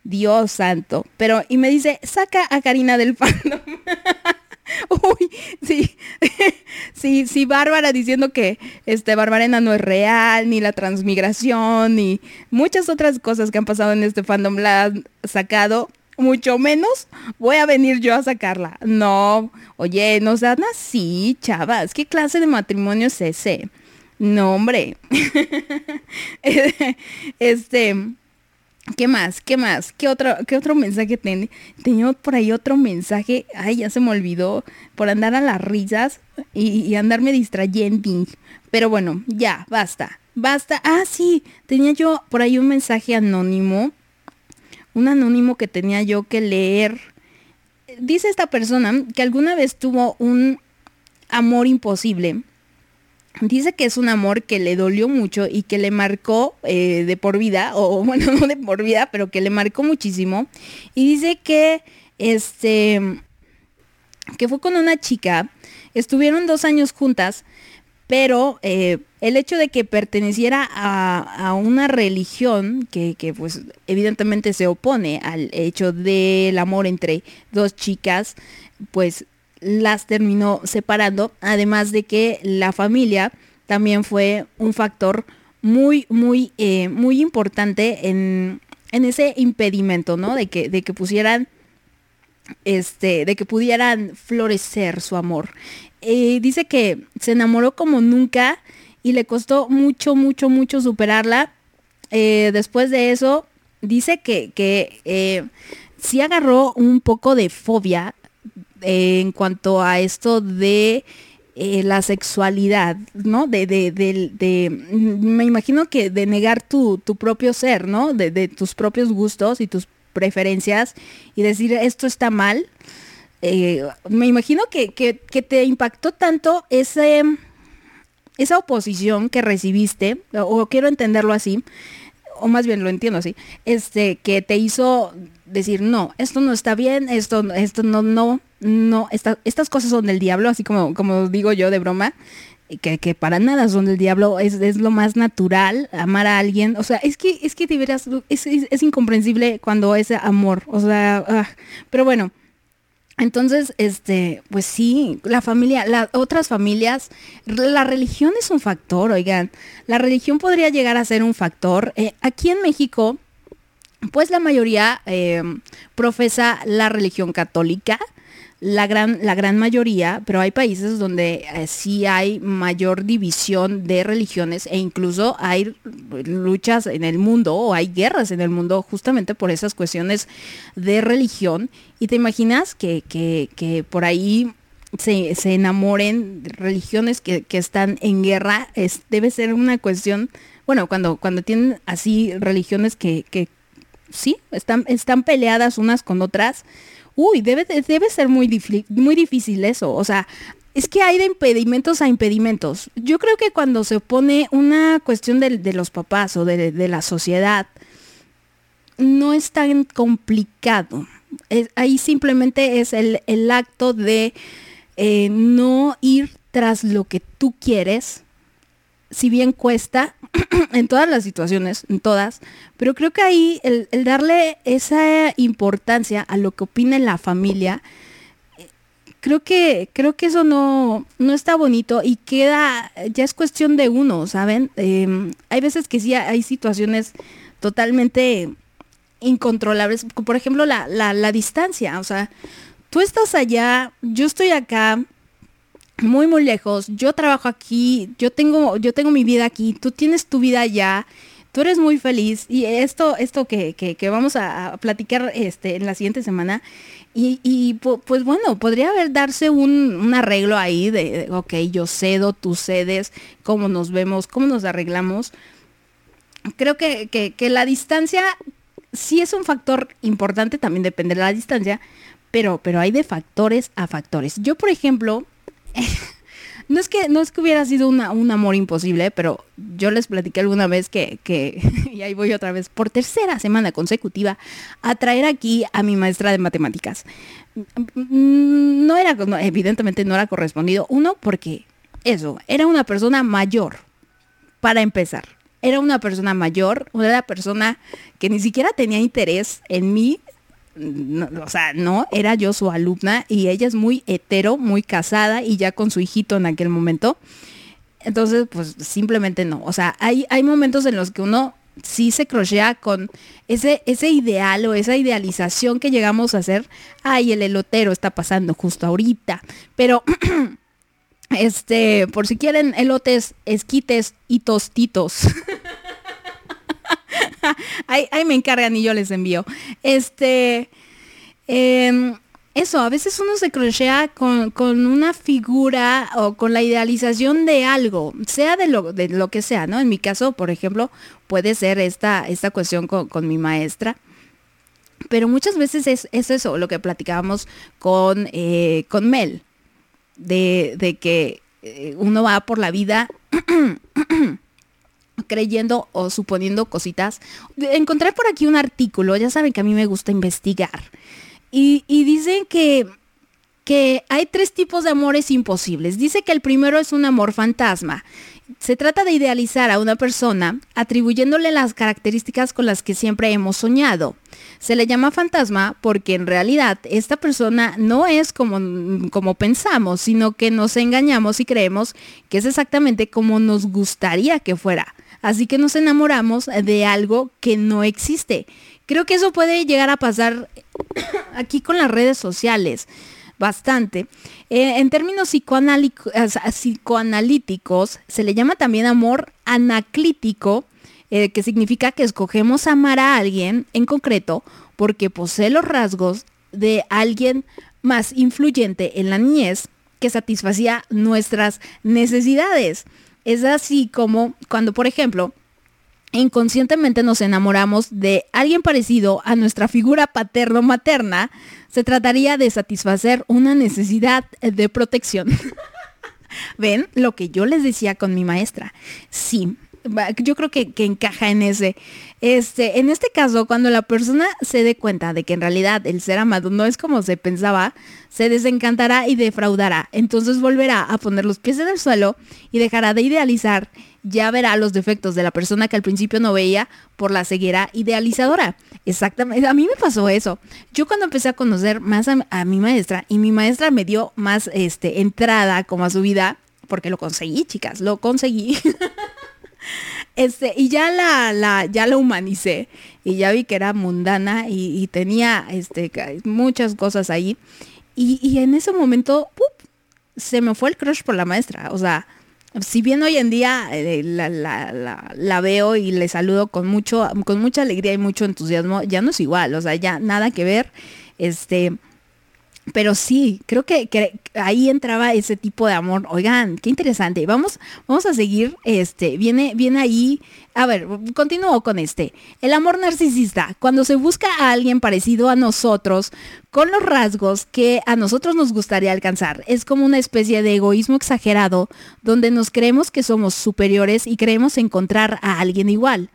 Dios santo. Pero, y me dice, saca a Karina del fandom. (laughs) Uy, sí, (laughs) sí, sí, Bárbara diciendo que este Barbarena no es real, ni la transmigración, ni muchas otras cosas que han pasado en este fandom la han sacado, mucho menos voy a venir yo a sacarla. No, oye, no sean así, chavas, ¿qué clase de matrimonio es ese? No, hombre. (laughs) este, ¿Qué más? ¿Qué más? ¿Qué otro, qué otro mensaje tiene? Tenía por ahí otro mensaje. Ay, ya se me olvidó. Por andar a las risas y, y andarme distrayendo. Pero bueno, ya, basta. Basta. Ah, sí. Tenía yo por ahí un mensaje anónimo. Un anónimo que tenía yo que leer. Dice esta persona que alguna vez tuvo un amor imposible. Dice que es un amor que le dolió mucho y que le marcó eh, de por vida, o bueno, (laughs) no de por vida, pero que le marcó muchísimo. Y dice que, este, que fue con una chica, estuvieron dos años juntas, pero eh, el hecho de que perteneciera a, a una religión que, que, pues evidentemente se opone al hecho del amor entre dos chicas, pues las terminó separando, además de que la familia también fue un factor muy, muy, eh, muy importante en, en ese impedimento, ¿no? De que, de que pusieran, este, de que pudieran florecer su amor. Eh, dice que se enamoró como nunca y le costó mucho, mucho, mucho superarla. Eh, después de eso, dice que, que sí agarró un poco de fobia eh, en cuanto a esto de eh, la sexualidad, ¿no? De, de, de, de- mm, me imagino que de negar tu, tu propio ser, ¿no? De, de tus propios gustos y tus preferencias y decir esto está mal. Eh, me imagino que, que, que te impactó tanto ese, esa oposición que recibiste, o, o quiero entenderlo así, o más bien lo entiendo así, este, que te hizo decir, no, esto no está bien, esto, esto no, no, no, esta- estas cosas son del diablo, así como, como digo yo de broma, y que, que para nada son del diablo, es, es lo más natural, amar a alguien, o sea, es que, es que de veras, es, es, es incomprensible cuando es amor, o sea, ah, pero bueno, entonces, este, pues sí, la familia, las otras familias, la religión es un factor, oigan, la religión podría llegar a ser un factor. Eh, aquí en México, pues la mayoría eh, profesa la religión católica, la gran, la gran mayoría, pero hay países donde eh, sí hay mayor división de religiones e incluso hay luchas en el mundo o hay guerras en el mundo justamente por esas cuestiones de religión. Y te imaginas que, que- que por ahí se, se enamoren religiones que, que están en guerra, es, debe ser una cuestión, bueno, cuando, cuando tienen así religiones que, que sí, están, están peleadas unas con otras, uy, debe, de- debe ser muy, muy difícil eso, o sea, es que hay de impedimentos a impedimentos. Yo creo que cuando se pone una cuestión de, de los papás o de, de la sociedad, no es tan complicado. Es- ahí simplemente es el, el acto de eh, no ir tras lo que tú quieres, si bien cuesta (clears throat) en todas las situaciones, en todas, pero creo que ahí el, darle esa importancia a lo que opina la familia, eh, creo que, creo que eso no, no está bonito y queda, ya es cuestión de uno, ¿saben? Eh, hay veces que sí hay situaciones totalmente incontrolables, por ejemplo la, la, la distancia, o sea, tú estás allá, yo estoy acá, muy muy lejos, yo trabajo aquí, yo tengo, yo tengo mi vida aquí, tú tienes tu vida allá, tú eres muy feliz y esto, esto que, que- que vamos a, platicar este, en la siguiente semana, y, y, pu- pues bueno, podría haber darse un, un arreglo ahí de, de, ok, yo cedo, tú cedes, cómo nos vemos, cómo nos arreglamos. Creo que, que- que la distancia sí es un factor importante, también depende de la distancia, pero, pero hay de factores a factores. Yo, por ejemplo, no es que, no es que hubiera sido una- un amor imposible, pero yo les platiqué alguna vez que, que, (laughs) y ahí voy otra vez, por tercera semana consecutiva, a traer aquí a mi maestra de matemáticas. Mm, No era, evidentemente no era correspondido. Uno, porque eso, era una persona mayor, para empezar. Era una persona mayor, una persona que ni siquiera tenía interés en mí, no, o sea, no, era yo su alumna y ella es muy hetero, muy casada y ya con su hijito en aquel momento. Entonces, pues simplemente no. O sea, hay, hay momentos en los que uno sí se crochea con ese, ese ideal o esa idealización que llegamos a hacer. Ay, el elotero está pasando justo ahorita. Pero, (clears throat) este, por si quieren elotes, esquites y tostitos. (laughs) (laughs) ahí, me encargan y yo les envío. Este, em, eso, a veces uno se crochea con, con una figura o con la idealización de algo, sea de lo, de lo que sea, ¿no? En mi caso, por ejemplo, puede ser esta, esta cuestión con, con mi maestra. Pero muchas veces es, es eso, lo que platicábamos con, eh, con Mel, de, de que eh, uno va por la vida (clears throat) (clears throat) creyendo o suponiendo cositas. Encontré por aquí un artículo, ya saben que a mí me gusta investigar. Y, y dicen que, que hay tres tipos de amores imposibles. Dice que el primero es un amor fantasma. Se trata de idealizar a una persona atribuyéndole las características con las que siempre hemos soñado. Se le llama fantasma porque en realidad esta persona no es como, como pensamos, sino que nos engañamos y creemos que es exactamente como nos gustaría que fuera. Así que nos enamoramos de algo que no existe. Creo que eso puede llegar a pasar (coughs) aquí con las redes sociales bastante. Eh, en términos psicoanalíticos, se le llama también amor anaclítico, eh, que significa que escogemos amar a alguien en concreto porque posee los rasgos de alguien más influyente en la niñez que satisfacía nuestras necesidades. Es así como cuando, por ejemplo, inconscientemente nos enamoramos de alguien parecido a nuestra figura paterno-materna, se trataría de satisfacer una necesidad de protección. (laughs) ¿Ven lo que yo les decía con mi maestra? Sí, yo creo que, que encaja en ese. Este, en este caso, cuando la persona se dé cuenta de que en realidad el ser amado no es como se pensaba, se desencantará y defraudará. Entonces volverá a poner los pies en el suelo y dejará de idealizar. Ya verá los defectos de la persona que al principio no veía por la ceguera idealizadora. Exactamente, a mí me pasó eso. Yo cuando empecé a conocer más a, a mi maestra y mi maestra me dio más este, entrada como a su vida, porque lo conseguí, chicas, lo conseguí. (laughs) Este, y ya la, la, ya la humanicé y ya vi que era mundana y, tenía este, muchas cosas ahí. Y, y en ese momento, ¡pup! se me fue el crush por la maestra. O sea, si bien hoy en día eh, la, la- la- la veo y le saludo con mucho, con mucha alegría y mucho entusiasmo, ya no es igual. O sea, ya nada que ver. Este, pero sí, creo que, ahí entraba ese tipo de amor. Oigan, qué interesante. Vamos, vamos a seguir. Este, viene, viene ahí. A ver, continúo con este. El amor narcisista. Cuando se busca a alguien parecido a nosotros, con los rasgos que a nosotros nos gustaría alcanzar. Es como una especie de egoísmo exagerado, donde nos creemos que somos superiores y creemos encontrar a alguien igual.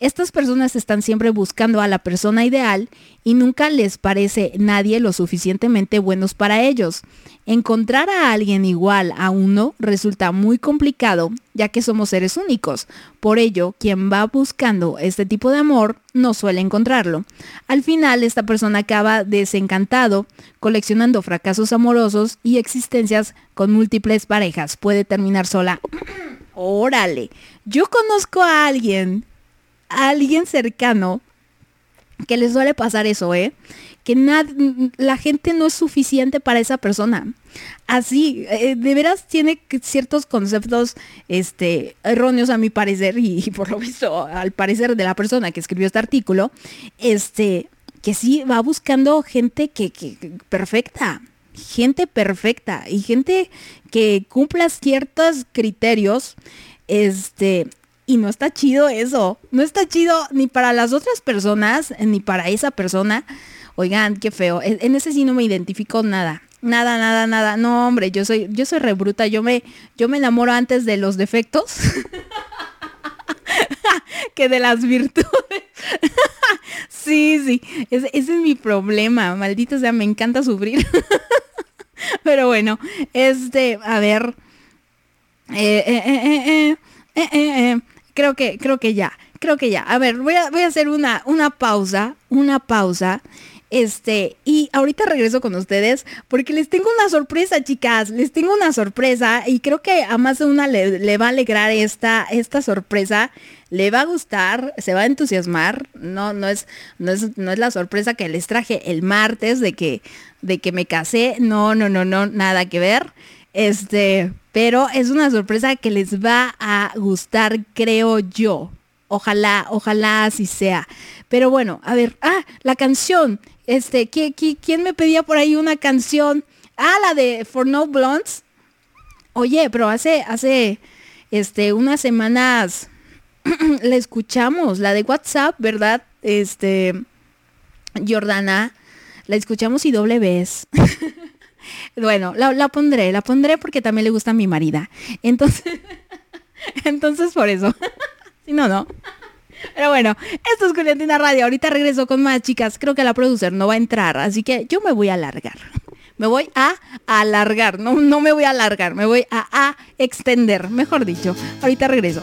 Estas personas están siempre buscando a la persona ideal y nunca les parece nadie lo suficientemente buenos para ellos. Encontrar a alguien igual a uno resulta muy complicado ya que somos seres únicos. Por ello, quien va buscando este tipo de amor no suele encontrarlo. Al final, esta persona acaba desencantado, coleccionando fracasos amorosos y existencias con múltiples parejas. Puede terminar sola. (coughs) Órale, yo conozco a alguien a alguien cercano que le suele pasar eso, ¿eh? Que la gente no es suficiente para esa persona. Así, eh, de veras tiene ciertos conceptos este, erróneos a mi parecer y, por lo visto al parecer de la persona que escribió este artículo, este, que sí va buscando gente que- que- perfecta, gente perfecta y gente que cumpla ciertos criterios, este, y no está chido eso. No está chido ni para las otras personas, ni para esa persona. Oigan, qué feo. En ese sí no me identifico nada. Nada, nada, nada. No, hombre, yo soy, yo soy rebruta. Yo me, yo me enamoro antes de los defectos (laughs) que de las virtudes. (laughs) sí, sí. Ese, es mi problema. Maldito sea, me encanta sufrir. (laughs) Pero bueno, este, a ver. Eh, eh, eh, eh, eh, eh, eh, Creo que, creo que ya, creo que ya. A ver, voy a, voy a hacer una, una pausa, una pausa. Este, y ahorita regreso con ustedes porque les tengo una sorpresa, chicas. Les tengo una sorpresa y creo que a más de una le, va a alegrar esta, esta sorpresa. Le va a gustar, se va a entusiasmar. No, no es, no es, no es la sorpresa que les traje el martes de que, de que me casé. No, no, no, no, nada que ver. Este, pero es una sorpresa que les va a gustar, creo yo. Ojalá, ojalá así sea. Pero bueno, a ver, ah, la canción. Este, ¿qui- qui- quién me pedía por ahí una canción? Ah, la de For No Blondes. Oye, pero hace, hace, este, unas semanas (clears throat) la escuchamos, la de WhatsApp, ¿verdad? Este, Jordana, la escuchamos y doble vez. (laughs) Bueno, la, pondré, la pondré porque también le gusta a mi marida. Entonces, (laughs) entonces por eso. (laughs) si no, no. Pero bueno, esto es Juliantina Radio. Ahorita regreso con más chicas. Creo que la producer no va a entrar, así que yo me voy a alargar. Me voy a alargar, no, no me voy a alargar, me voy a, a extender, mejor dicho. Ahorita regreso.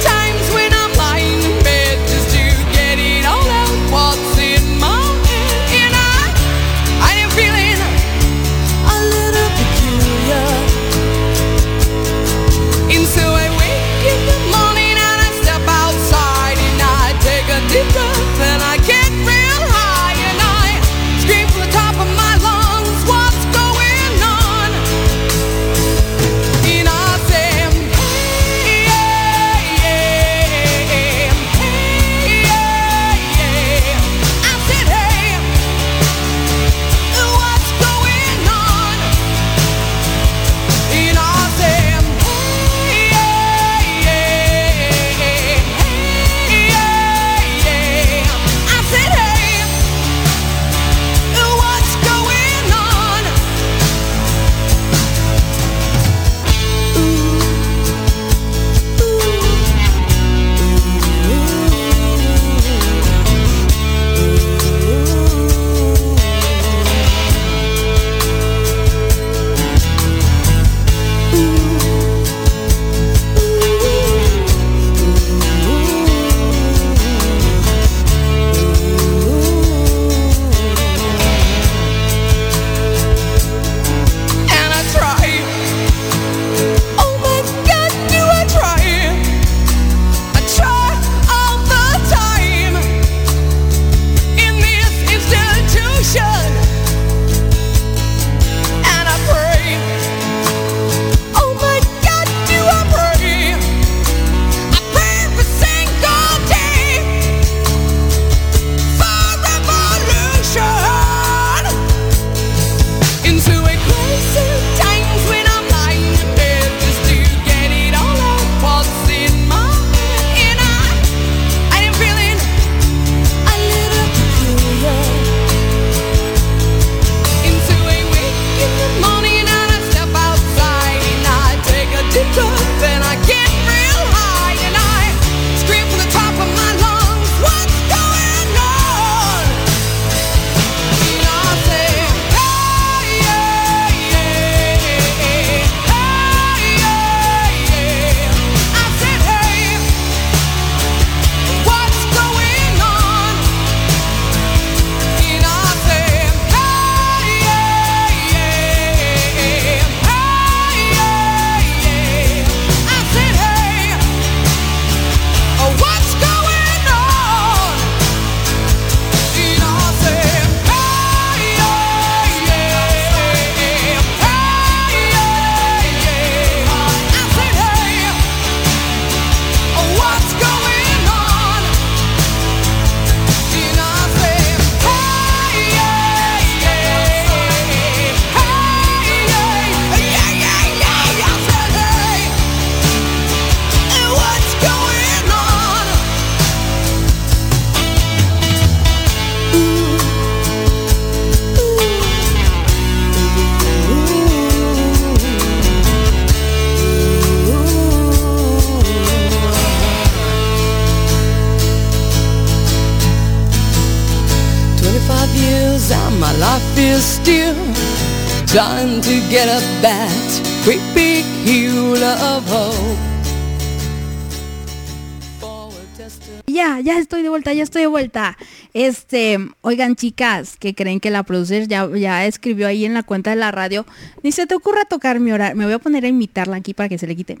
Este, oigan chicas, que creen que la producer ya, ya escribió ahí en la cuenta de la radio, ni se te ocurra tocar mi horario. Me voy a poner a imitarla aquí para que se le quite.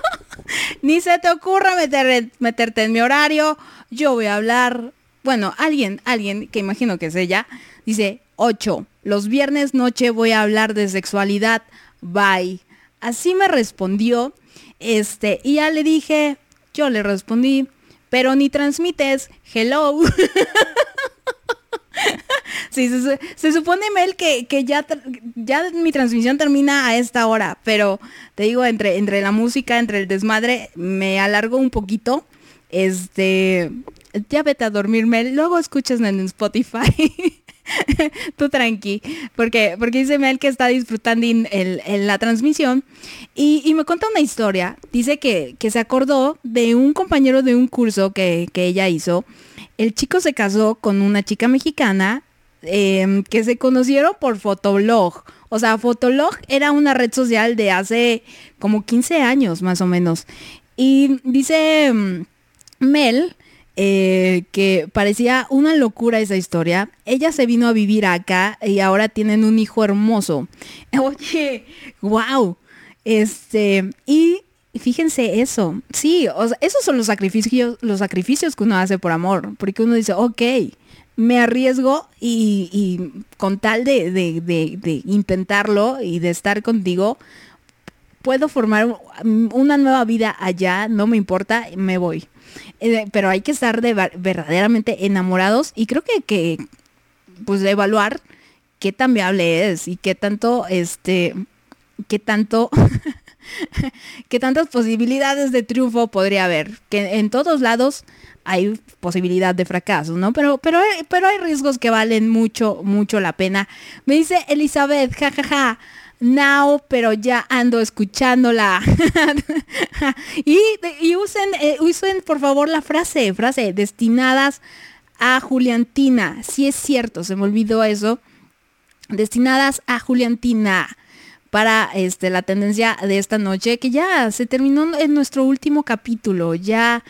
(laughs) ni se te ocurra meter, meterte en mi horario. Yo voy a hablar. Bueno, alguien, alguien, que imagino que es ella, dice 8. Los viernes noche voy a hablar de sexualidad. Bye. Así me respondió. Este, y ya le dije, yo le respondí, pero ni transmites, hello. (laughs) se, se- supone, Mel, que, que ya, ya mi transmisión termina a esta hora, pero te digo, entre, entre la música, entre el desmadre, me alargo un poquito. Este, ya vete a dormir, Mel, luego escuchas en Spotify. (laughs) (laughs) Tú tranqui, porque, porque dice Mel que está disfrutando el- la transmisión y, y me cuenta una historia. Dice que, que se acordó de un compañero de un curso que, que ella hizo. El chico se casó con una chica mexicana em, que se conocieron por Fotolog. O sea, Fotolog era una red social de hace como 15 años más o menos. Y dice em, Mel eh, que parecía una locura esa historia. Ella se vino a vivir acá y ahora tienen un hijo hermoso. (laughs) Oye, wow. Este, y fíjense eso. Sí, o sea, esos son los sacrificios, los sacrificios que uno hace por amor. Porque uno dice, ok, me arriesgo y, con tal de, de- de- de intentarlo y de estar contigo, puedo formar un- una nueva vida allá, no me importa, me voy. Eh, pero hay que estar de ver- verdaderamente enamorados y creo que, que pues de evaluar qué tan viable es y qué tanto, este, qué tanto, (laughs) qué tantas posibilidades de triunfo podría haber. Que en todos lados hay posibilidad de fracaso, ¿no? Pero, pero, hay- pero hay riesgos que valen mucho, mucho la pena. Me dice Elizabeth, jajaja. Now, pero ya ando escuchándola. (laughs) y, y usen, eh, usen por favor la frase, frase, destinadas a Juliantina. Si es cierto, se me olvidó eso. Destinadas a Juliantina para este, la tendencia de esta noche, que ya se terminó en nuestro último capítulo. Ya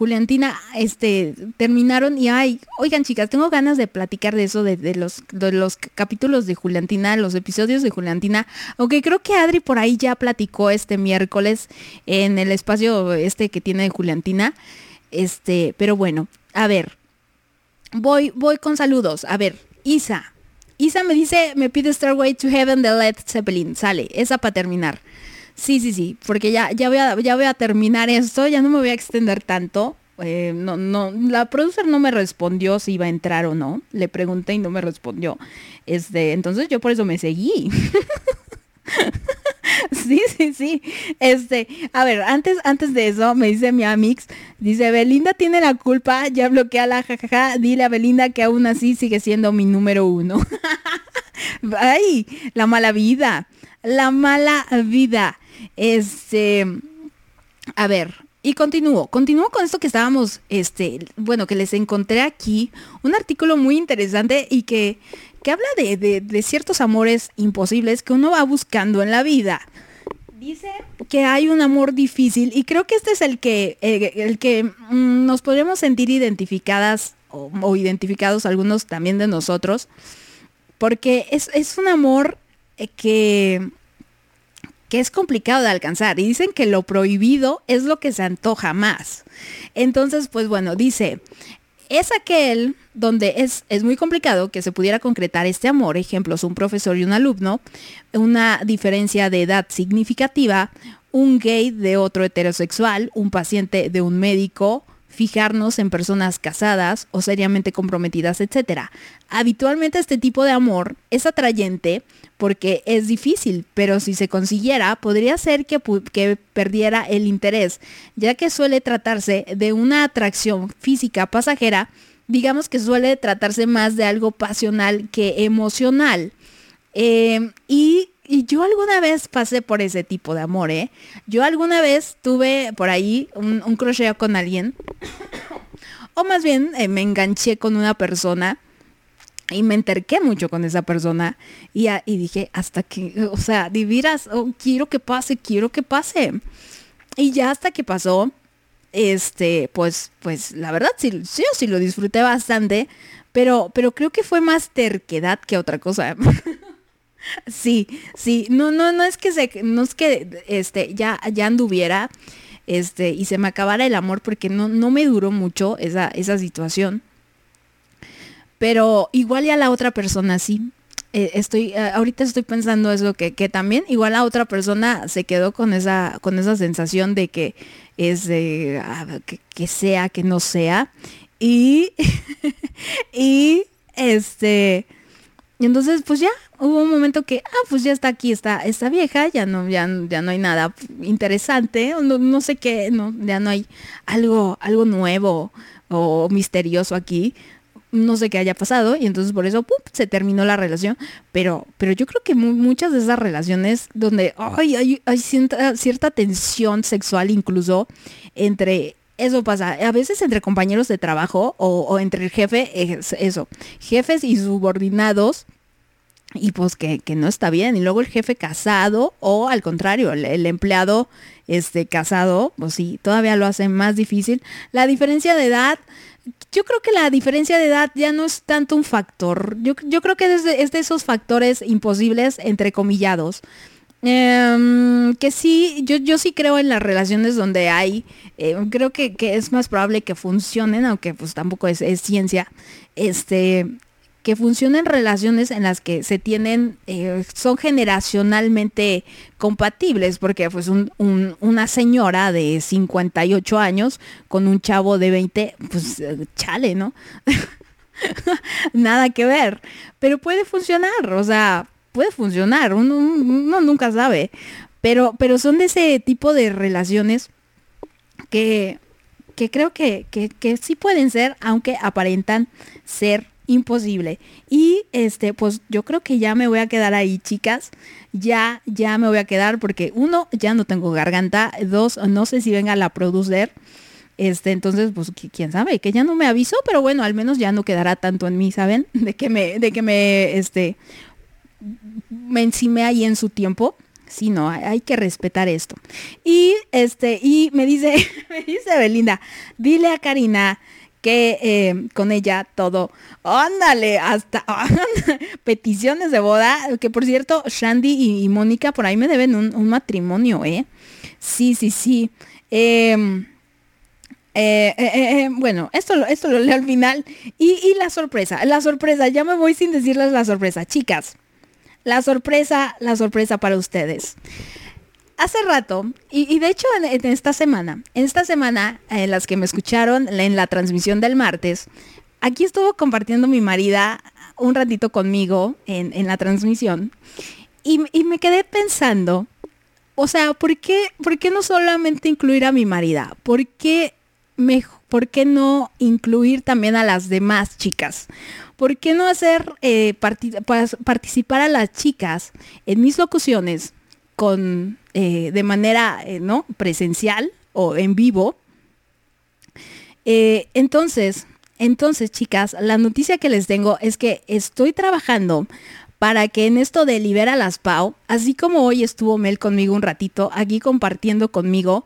Juliantina, este, terminaron y ay, oigan chicas, tengo ganas de platicar de eso, de, los, de los capítulos de Juliantina, los episodios de Juliantina, aunque creo que Adri por ahí ya platicó este miércoles en el espacio este que tiene de Juliantina. Este, pero bueno, a ver, voy, voy con saludos. A ver, Isa. Isa me dice, me pide Starway to Heaven de Led Zeppelin. Sale, esa para terminar. Sí, sí, sí, porque ya, ya, voy a, ya voy a terminar esto, ya no me voy a extender tanto. Eh, no, no, la producer no me respondió si iba a entrar o no. Le pregunté y no me respondió. Este, entonces yo por eso me seguí. (laughs) Sí, sí, sí. Este, a ver, antes, antes de eso, me dice mi amix, dice, Belinda tiene la culpa, ya bloquea la jajaja, dile a Belinda que aún así sigue siendo mi número uno. (laughs) Ay, la mala vida, la mala vida. Este, a ver, y continúo, continúo con esto que estábamos, este, bueno, que les encontré aquí, un artículo muy interesante y que, que habla de, de- ciertos amores imposibles que uno va buscando en la vida. Dice que hay un amor difícil y creo que este es el que, eh, el que mm, nos podríamos sentir identificadas o, o identificados algunos también de nosotros, porque es, es un amor que, que es complicado de alcanzar y dicen que lo prohibido es lo que se antoja más. Entonces, pues bueno, dice, es aquel donde es, es muy complicado que se pudiera concretar este amor, ejemplos, un profesor y un alumno, una diferencia de edad significativa, un gay de otro heterosexual, un paciente de un médico, fijarnos en personas casadas o seriamente comprometidas, etc. Habitualmente este tipo de amor es atrayente porque es difícil, pero si se consiguiera, podría ser que, que perdiera el interés, ya que suele tratarse de una atracción física pasajera, digamos que suele tratarse más de algo pasional que emocional. Eh, y, y yo alguna vez pasé por ese tipo de amor, ¿eh? Yo alguna vez tuve por ahí un, crocheo con alguien, o más bien eh, me enganché con una persona y me enterqué mucho con esa persona y, a- y dije, hasta que, o sea, diviras, oh, quiero que pase, quiero que pase. Y ya hasta que pasó, este, pues, pues la verdad sí, sí, sí lo disfruté bastante, pero, pero creo que fue más terquedad que otra cosa. (laughs) sí, sí, no, no, no es que se, no es que este, ya, ya anduviera, este, y se me acabara el amor porque no, no me duró mucho esa, esa situación. Pero igual ya la otra persona sí. Eh, estoy, eh, ahorita estoy pensando eso, que, que también igual la otra persona se quedó con esa, con esa sensación de que es de, ah, que, que sea, que no sea. Y, (laughs) y este, y entonces pues ya hubo un momento que, ah, pues ya está aquí, está esta vieja, ya no, ya, ya no hay nada interesante, no, no sé qué, no, ya no hay algo, algo nuevo o misterioso aquí. No sé qué haya pasado y entonces por eso se terminó la relación. Pero, pero yo creo que mu- muchas de esas relaciones donde ay, hay, hay cierta, cierta tensión sexual incluso entre... Eso pasa, a veces entre compañeros de trabajo o, entre el jefe, es eso, jefes y subordinados, y pues que, que no está bien. Y luego el jefe casado o al contrario, el, empleado este, casado, pues sí, todavía lo hace más difícil. La diferencia de edad, yo creo que la diferencia de edad ya no es tanto un factor. Yo, yo creo que es de, es de esos factores imposibles, entrecomillados. Em, que sí, yo, yo sí creo en las relaciones donde hay, eh, creo que, que es más probable que funcionen, aunque pues tampoco es, ciencia, este, que funcionen relaciones en las que se tienen, eh, son generacionalmente compatibles, porque pues un- un- una señora de 58 años con un chavo de 20, pues chale, ¿no? (laughs) Nada que ver, pero puede funcionar, o sea, puede funcionar, uno, nunca sabe, pero, pero son de ese tipo de relaciones que, que creo que, que, que sí pueden ser, aunque aparentan ser imposible. Y este, pues yo creo que ya me voy a quedar ahí, chicas. Ya, ya me voy a quedar porque uno, ya no tengo garganta. Dos, no sé si venga la producer. Este, entonces, pues qui- quién sabe, que ya no me avisó, pero bueno, al menos ya no quedará tanto en mí, ¿saben? (laughs) De que me, de que me, este, me encimé ahí en su tiempo. Sí, no, hay, que respetar esto. Y este, y me dice, (laughs) me dice Belinda, dile a Karina que eh, con ella todo, ándale, hasta (laughs) peticiones de boda, que por cierto, Shandy y, Mónica por ahí me deben un, matrimonio, ¿eh? Sí, sí, sí. Em, eh, eh, bueno, esto, esto lo leo al final. Y la sorpresa, la sorpresa, ya me voy sin decirles la sorpresa. Chicas, la sorpresa, la sorpresa para ustedes. Hace rato, y, de hecho en, esta semana, en esta semana, en las que me escucharon en la transmisión del martes, aquí estuvo compartiendo mi marida un ratito conmigo en, en la transmisión. Y, y me quedé pensando, o sea, ¿por qué, ¿por qué no solamente incluir a mi marida? ¿Por qué, me- ¿Por qué no incluir también a las demás chicas? ¿Por qué no hacer eh, participar a las chicas en mis locuciones con eh, de manera eh, no presencial o en vivo? Entonces, entonces, chicas, la noticia que les tengo es que estoy trabajando para que en esto de Libera las Pau, así como hoy estuvo Mel conmigo un ratito, aquí compartiendo conmigo,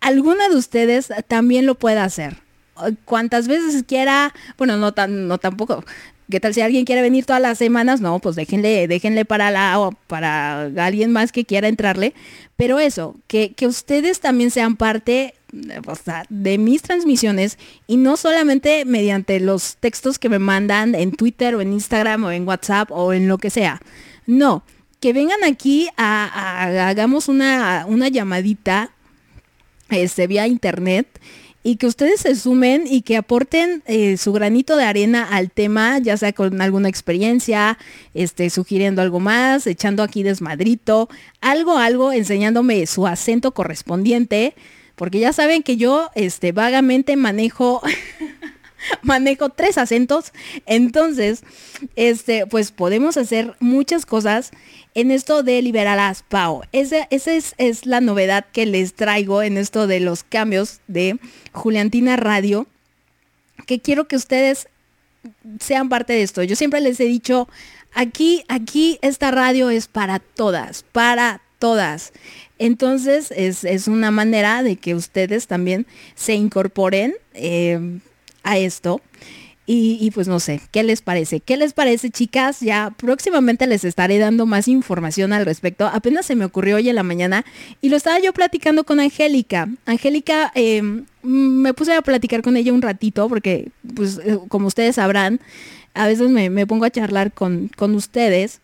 alguna de ustedes también lo pueda hacer. Cuantas veces quiera, bueno, no tan, no tampoco. ¿Qué tal si alguien quiere venir todas las semanas? No, pues déjenle, déjenle para la, o para alguien más que quiera entrarle. Pero eso, que, que ustedes también sean parte eh, de mis transmisiones y no solamente mediante los textos que me mandan en Twitter o en Instagram o en WhatsApp o en lo que sea. No, que vengan aquí a, a- hagamos una, una llamadita este, vía internet y que ustedes se sumen y que aporten eh, su granito de arena al tema, ya sea con alguna experiencia, este, sugiriendo algo más, echando aquí desmadrito, algo, algo, enseñándome su acento correspondiente, porque ya saben que yo este, vagamente manejo (laughs) manejo tres acentos. Entonces, este, pues podemos hacer muchas cosas en esto de liberar a Pau. Esa, esa es, es la novedad que les traigo en esto de los cambios de Juliantina Radio, que quiero que ustedes sean parte de esto. Yo siempre les he dicho, aquí, aquí esta radio es para todas, para todas. Entonces es, es una manera de que ustedes también se incorporen eh, a esto. Y, pues no sé, ¿qué les parece? ¿Qué les parece, chicas? Ya próximamente les estaré dando más información al respecto. Apenas se me ocurrió hoy en la mañana y lo estaba yo platicando con Angélica. Angélica, eh, me puse a platicar con ella un ratito porque, pues, eh, como ustedes sabrán, a veces me, pongo a charlar con, con ustedes.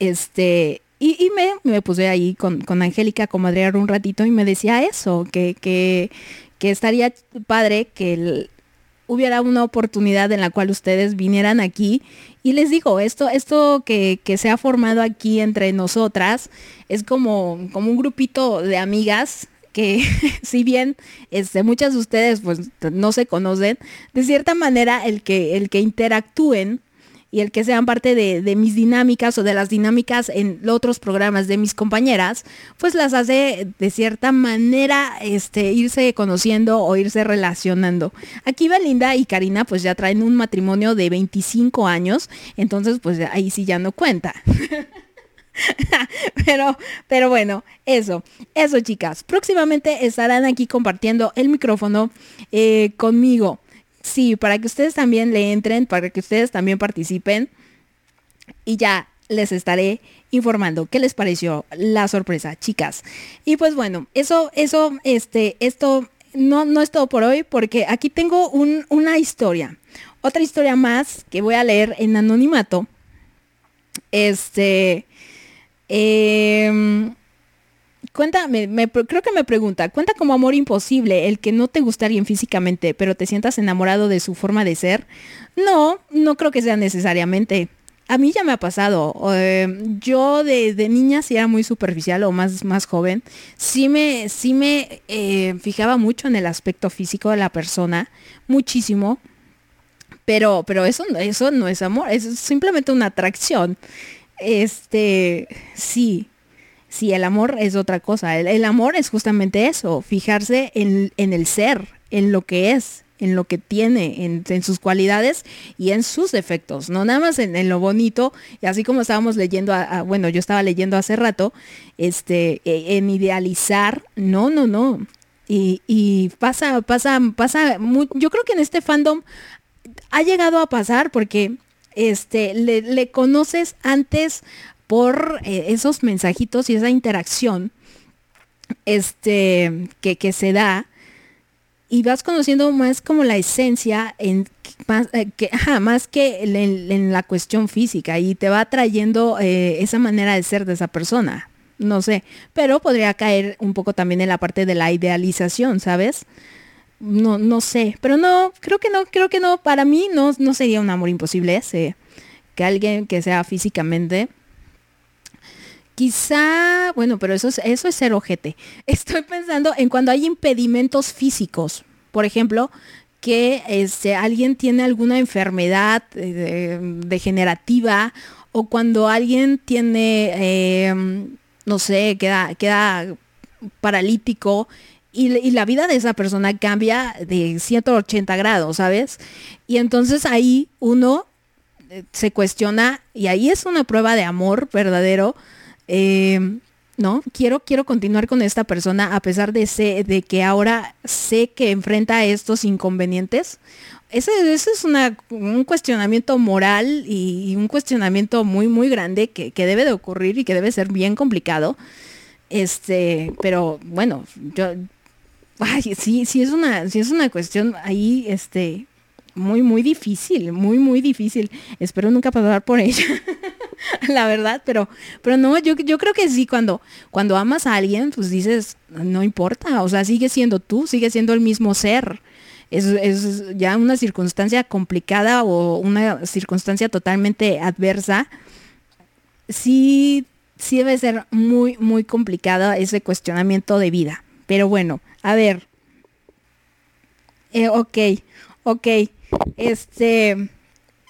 Este, y, y me, me, puse ahí con, con Angélica a comadrear un ratito y me decía eso, que, que, que estaría padre que el, hubiera una oportunidad en la cual ustedes vinieran aquí. Y les digo, esto, esto que, que, se ha formado aquí entre nosotras es como, como un grupito de amigas que (laughs) si bien este, muchas de ustedes pues no se conocen, de cierta manera el que, el que interactúen y el que sean parte de, mis dinámicas o de las dinámicas en otros programas de mis compañeras, pues las hace de cierta manera este, irse conociendo o irse relacionando. Aquí Belinda y Karina pues ya traen un matrimonio de 25 años, entonces pues ahí sí ya no cuenta. (laughs) pero, pero bueno, eso, eso chicas. Próximamente estarán aquí compartiendo el micrófono eh, conmigo. Sí, para que ustedes también le entren, para que ustedes también participen. Y ya les estaré informando qué les pareció la sorpresa, chicas. Y pues bueno, eso, eso, este, esto no, no es todo por hoy, porque aquí tengo un, una historia. Otra historia más que voy a leer en anonimato. Este. Eh, cuenta, me, creo que me pregunta, ¿cuenta como amor imposible el que no te gusta alguien físicamente, pero te sientas enamorado de su forma de ser? No, no creo que sea necesariamente. A mí ya me ha pasado. Eh, yo de, de, niña sí era muy superficial o más, más joven. Sí me, sí me eh, fijaba mucho en el aspecto físico de la persona, muchísimo. Pero, pero eso, eso no es amor, es simplemente una atracción. Este, sí, Sí, el amor es otra cosa. El, amor es justamente eso, fijarse en, en, el ser, en lo que es, en lo que tiene, en, en sus cualidades y en sus defectos, no nada más en, en lo bonito, y así como estábamos leyendo, a, bueno, yo estaba leyendo hace rato, este, en idealizar, no, no, no. Y, y pasa, pasa, pasa, muy, yo creo que en este fandom ha llegado a pasar porque este, le, le conoces antes por eh, esos mensajitos y esa interacción este, que, que, se da y vas conociendo más como la esencia en más, eh, que, más que en, en, la cuestión física y te va trayendo eh, esa manera de ser de esa persona. No sé, pero podría caer un poco también en la parte de la idealización, ¿sabes? No, no sé, pero no, creo que no, creo que no, para mí no, no sería un amor imposible ese, que alguien que sea físicamente Quizá, bueno, pero eso es, eso es ser ojete. (laughs) Estoy pensando en cuando hay impedimentos físicos. Por ejemplo, que este, alguien tiene alguna enfermedad eh, degenerativa o cuando alguien tiene, eh, no sé, queda, queda paralítico y, y, la vida de esa persona cambia de 180 grados, ¿sabes? Y entonces ahí uno eh, se cuestiona y ahí es una prueba de amor verdadero eh, no, quiero, quiero continuar con esta persona a pesar de, ser, de que ahora sé que enfrenta estos inconvenientes. Ese, ese es una, un cuestionamiento moral y, un cuestionamiento muy, muy grande que, que, debe de ocurrir y que debe ser bien complicado. Este, pero bueno, yo, sí, sí es una, sí es una cuestión ahí, este, muy, muy difícil, muy, muy difícil. Espero nunca pasar por ella. (laughs) (laughs) la verdad, pero, pero no, yo, yo creo que sí, cuando, cuando amas a alguien, pues dices, no importa, o sea, sigue siendo tú, sigue siendo el mismo ser. Es, es ya una circunstancia complicada o una circunstancia totalmente adversa. Sí, sí debe ser muy, muy complicada ese cuestionamiento de vida. Pero bueno, a ver. Eh, ok, ok. Este,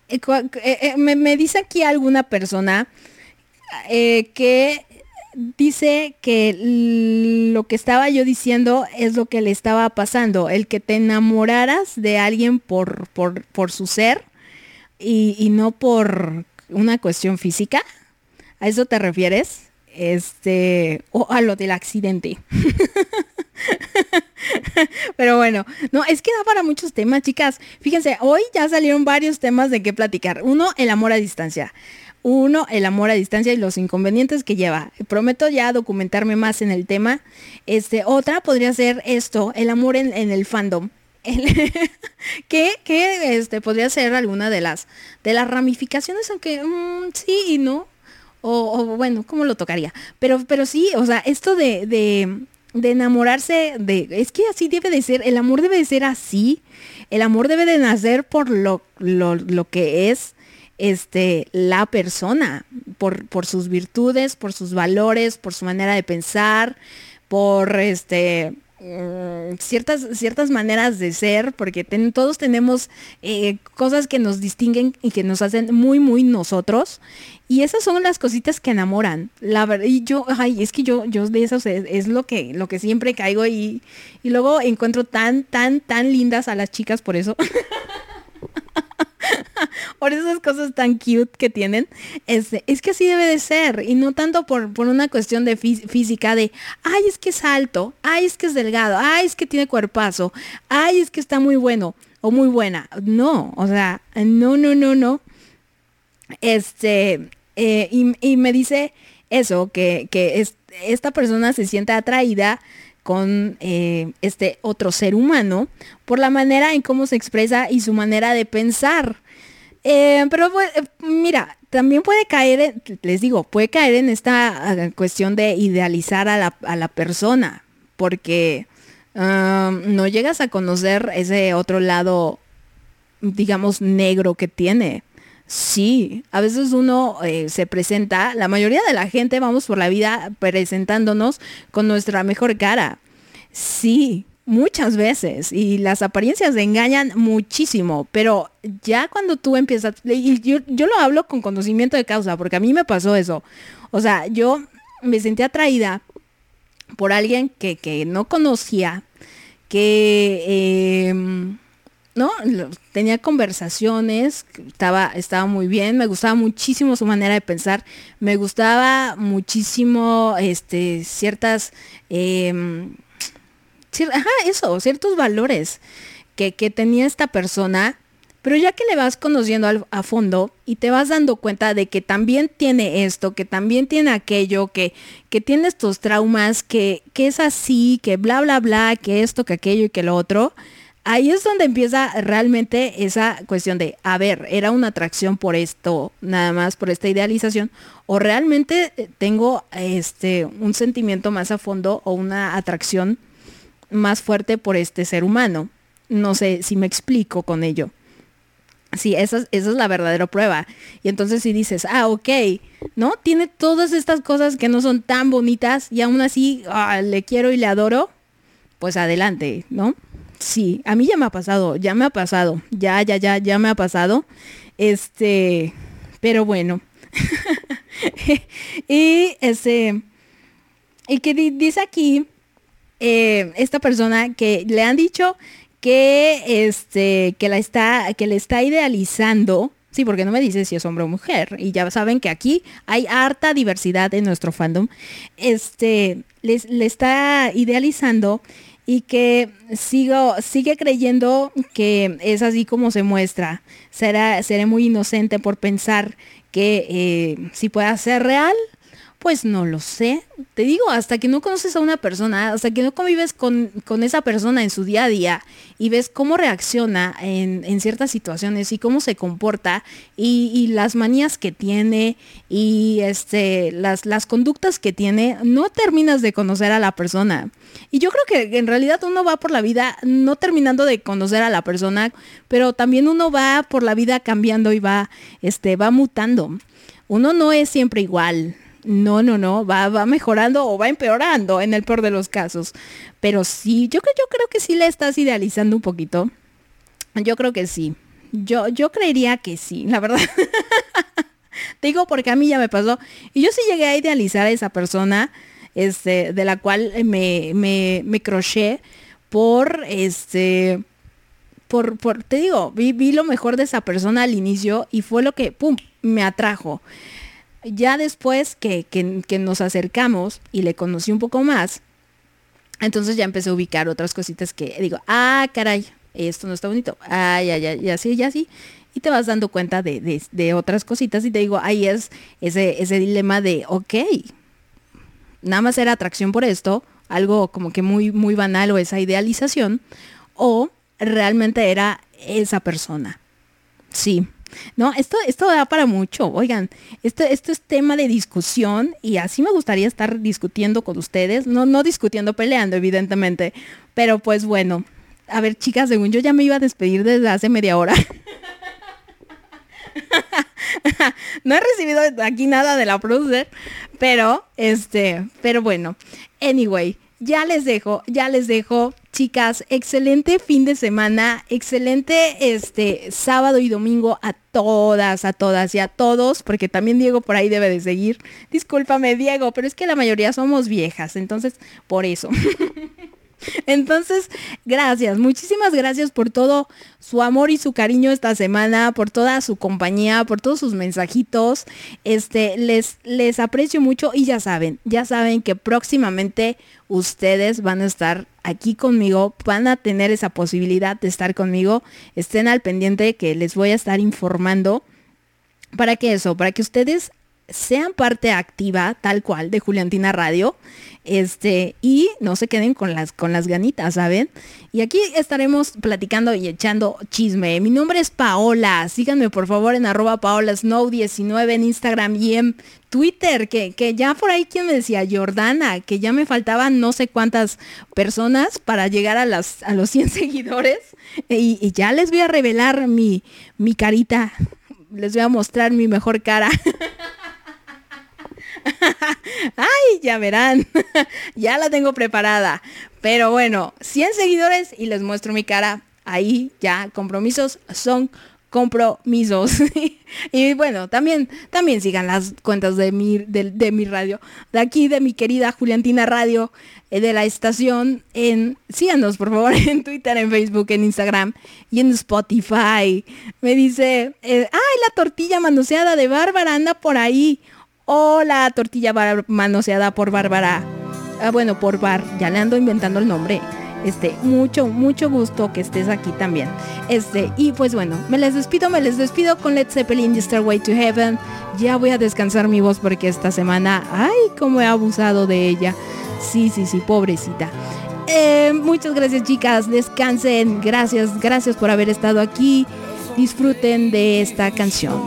eh, eh, me, me, dice aquí alguna persona eh, que dice que lo que estaba yo diciendo es lo que le estaba pasando, el que te enamoraras de alguien por, por, por su ser, y, no por una cuestión física. ¿A eso te refieres? Este, o a lo del accidente. (laughs) (laughs) Pero bueno, no, es que da para muchos temas, chicas. Fíjense, hoy ya salieron varios temas de qué platicar. Uno, el amor a distancia. Uno, el amor a distancia y los inconvenientes que lleva. Prometo ya documentarme más en el tema. Este, otra podría ser esto, el amor en, el fandom. El- (laughs) que este, podría ser alguna de las, de las ramificaciones, aunque mm, sí y no. O, bueno, ¿cómo lo tocaría? Pero, pero sí, o sea, esto de, de enamorarse de. Es que así debe de ser. El amor debe de ser así. El amor debe de nacer por lo, lo, lo que es este, la persona, por, por sus virtudes, por sus valores, por su manera de pensar, por este mm, ciertas, ciertas maneras de ser, porque todos tenemos eh, cosas que nos distinguen y que nos hacen muy, muy nosotros. Y esas son las cositas que enamoran. La verdad, y yo, ay, es que yo, yo de esas es, lo que, lo que siempre caigo y, y luego encuentro tan, tan, tan lindas a las chicas por eso. (laughs) por esas cosas tan cute que tienen, este, es que así debe de ser, y no tanto por, por una cuestión de fí- física de, ay, es que es alto, ay, es que es delgado, ay, es que tiene cuerpazo, ay, es que está muy bueno o muy buena. No, o sea, no, no, no, no. Este, eh, y, me dice eso, que, que es- esta persona se siente atraída con eh, este otro ser humano por la manera en cómo se expresa y su manera de pensar. Eh, pero mira, también puede caer, les digo, puede caer en esta cuestión de idealizar a la, a la persona, porque ah, no llegas a conocer ese otro lado, digamos, negro que tiene. Sí, a veces uno eh, se presenta, la mayoría de la gente vamos por la vida presentándonos con nuestra mejor cara. Sí, muchas veces. Y las apariencias engañan muchísimo. Pero ya cuando tú empiezas, y yo, yo lo hablo con conocimiento de causa, porque a mí me pasó eso. O sea, yo me sentí atraída por alguien que, que no conocía, que... em, ¿no? Tenía conversaciones, estaba, estaba muy bien, me gustaba muchísimo su manera de pensar, me gustaba muchísimo este, ciertas, em, ajá, eso, ciertos valores que, que tenía esta persona, pero ya que le vas conociendo a fondo y te vas dando cuenta de que también tiene esto, que también tiene aquello, que, que tiene estos traumas, que, que es así, que bla, bla, bla, que esto, que aquello y que lo otro, ahí es donde empieza realmente esa cuestión de, a ver, era una atracción por esto, nada más por esta idealización, o realmente eh, tengo este un sentimiento más a fondo o una atracción más fuerte por este ser humano. No sé si me explico con ello. Sí, esa, es- esa es la verdadera prueba. Y entonces si dices, ah, ok, ¿no? Tiene todas estas cosas que no son tan bonitas y aún así ah, le quiero y le adoro, pues adelante, ¿no? Sí, a mí ya me ha pasado, ya me ha pasado, ya, ya, ya, ya me ha pasado. Este, pero bueno. (laughs) y este, y que di- dice aquí, eh, esta persona que le han dicho que este que la está que le está idealizando sí porque no me dice si es hombre o mujer y ya saben que aquí hay harta diversidad en nuestro fandom este le está idealizando y que sigo sigue creyendo que es así como se muestra. Será seré muy inocente por pensar que eh, si pueda ser real pues no lo sé. Te digo, hasta que no conoces a una persona, hasta que no convives con, con esa persona en su día a día y ves cómo reacciona en, en ciertas situaciones y cómo se comporta y, y las manías que tiene y este, las, las conductas que tiene, no terminas de conocer a la persona. Y yo creo que en realidad uno va por la vida no terminando de conocer a la persona, pero también uno va por la vida cambiando y va, este, va mutando. Uno no es siempre igual. No, no, no, va, va mejorando o va empeorando en el peor de los casos. Pero sí, yo, yo creo que sí le estás idealizando un poquito. Yo creo que sí. Yo, yo creería que sí, la verdad. (laughs) Te digo porque a mí ya me pasó. Y yo sí llegué a idealizar a esa persona, este, de la cual me, me, me croché por este por, por, te digo, vi, vi lo mejor de esa persona al inicio y fue lo que, pum, me atrajo. Ya después que, que, nos acercamos y le conocí un poco más, entonces ya empecé a ubicar otras cositas que digo, ah, caray, esto no está bonito. Ah, ya, ya, ya sí, ya sí. Y te vas dando cuenta de, de- de otras cositas y te digo, ahí es ese, ese dilema de, ok, nada más era atracción por esto, algo como que muy, muy banal o esa idealización, o realmente era esa persona. Sí. No, esto, esto da para mucho. Oigan, esto, esto es tema de discusión y así me gustaría estar discutiendo con ustedes. No, no discutiendo, peleando, evidentemente. Pero pues bueno. A ver, chicas, según yo ya me iba a despedir desde hace media hora. (laughs) no he recibido aquí nada de la producer, pero este, pero bueno. Anyway, ya les dejo, ya les dejo, chicas, excelente fin de semana, excelente este sábado y domingo a todas, a todas y a todos, porque también Diego por ahí debe de seguir. Discúlpame, Diego, pero es que la mayoría somos viejas, entonces por eso. (laughs) Entonces, gracias, muchísimas gracias por todo su amor y su cariño esta semana, por toda su compañía, por todos sus mensajitos. Este, les, les aprecio mucho y ya saben, ya saben que próximamente ustedes van a estar aquí conmigo, van a tener esa posibilidad de estar conmigo. Estén al pendiente que les voy a estar informando. ¿Para qué eso? Para que ustedes sean parte activa, tal cual, de Juliantina Radio. Este, y no se queden con las, con las ganitas, ¿saben? Y aquí estaremos platicando y echando chisme. Mi nombre es Paola. Síganme por favor en arroba paolasnow19 en Instagram y en Twitter, que, que ya por ahí quien me decía, Jordana, que ya me faltaban no sé cuántas personas para llegar a, las, a los 100 (laughs) seguidores. Y, y ya les voy a revelar mi, mi carita. Les voy a mostrar mi mejor cara. (laughs) (laughs) Ay, ya verán. (laughs) ya la tengo preparada. Pero bueno, 100 seguidores y les muestro mi cara. Ahí ya, compromisos son compromisos. (laughs) y bueno, también, también sigan las cuentas de mi, de, mi radio. De aquí, de mi querida Juliantina Radio, eh, de la estación. En, síganos, por favor, en Twitter, en Facebook, en Instagram y en Spotify. Me dice, eh, ay, la tortilla manoseada de Bárbara anda por ahí. Hola, tortilla bar- manoseada por Bárbara. Ah, bueno, por Bar. Ya le ando inventando el nombre. Este, mucho, mucho gusto que estés aquí también. Este, y pues bueno, me les despido, me les despido con Led Zeppelin, The Stairway to Heaven. Ya voy a descansar mi voz porque esta semana, ay, cómo he abusado de ella. Sí, sí, sí, pobrecita. Eh, muchas gracias chicas, descansen. Gracias, gracias por haber estado aquí. Disfruten de esta canción.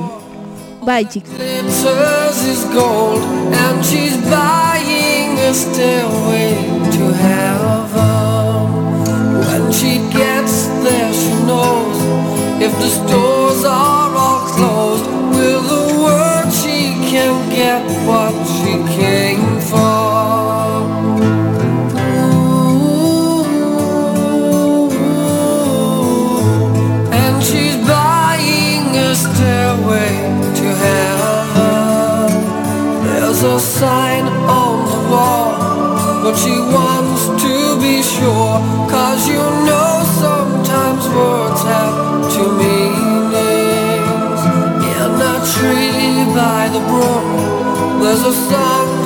Bye, chicos. is gold and she's buying a stairway to heaven. When she gets there, she knows if the stores are all closed, will the world she can get what she came a sign on the wall, but she wants to be sure. Cause you know sometimes words have two meanings. In a tree by the brook, there's a songbird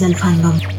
del fandom.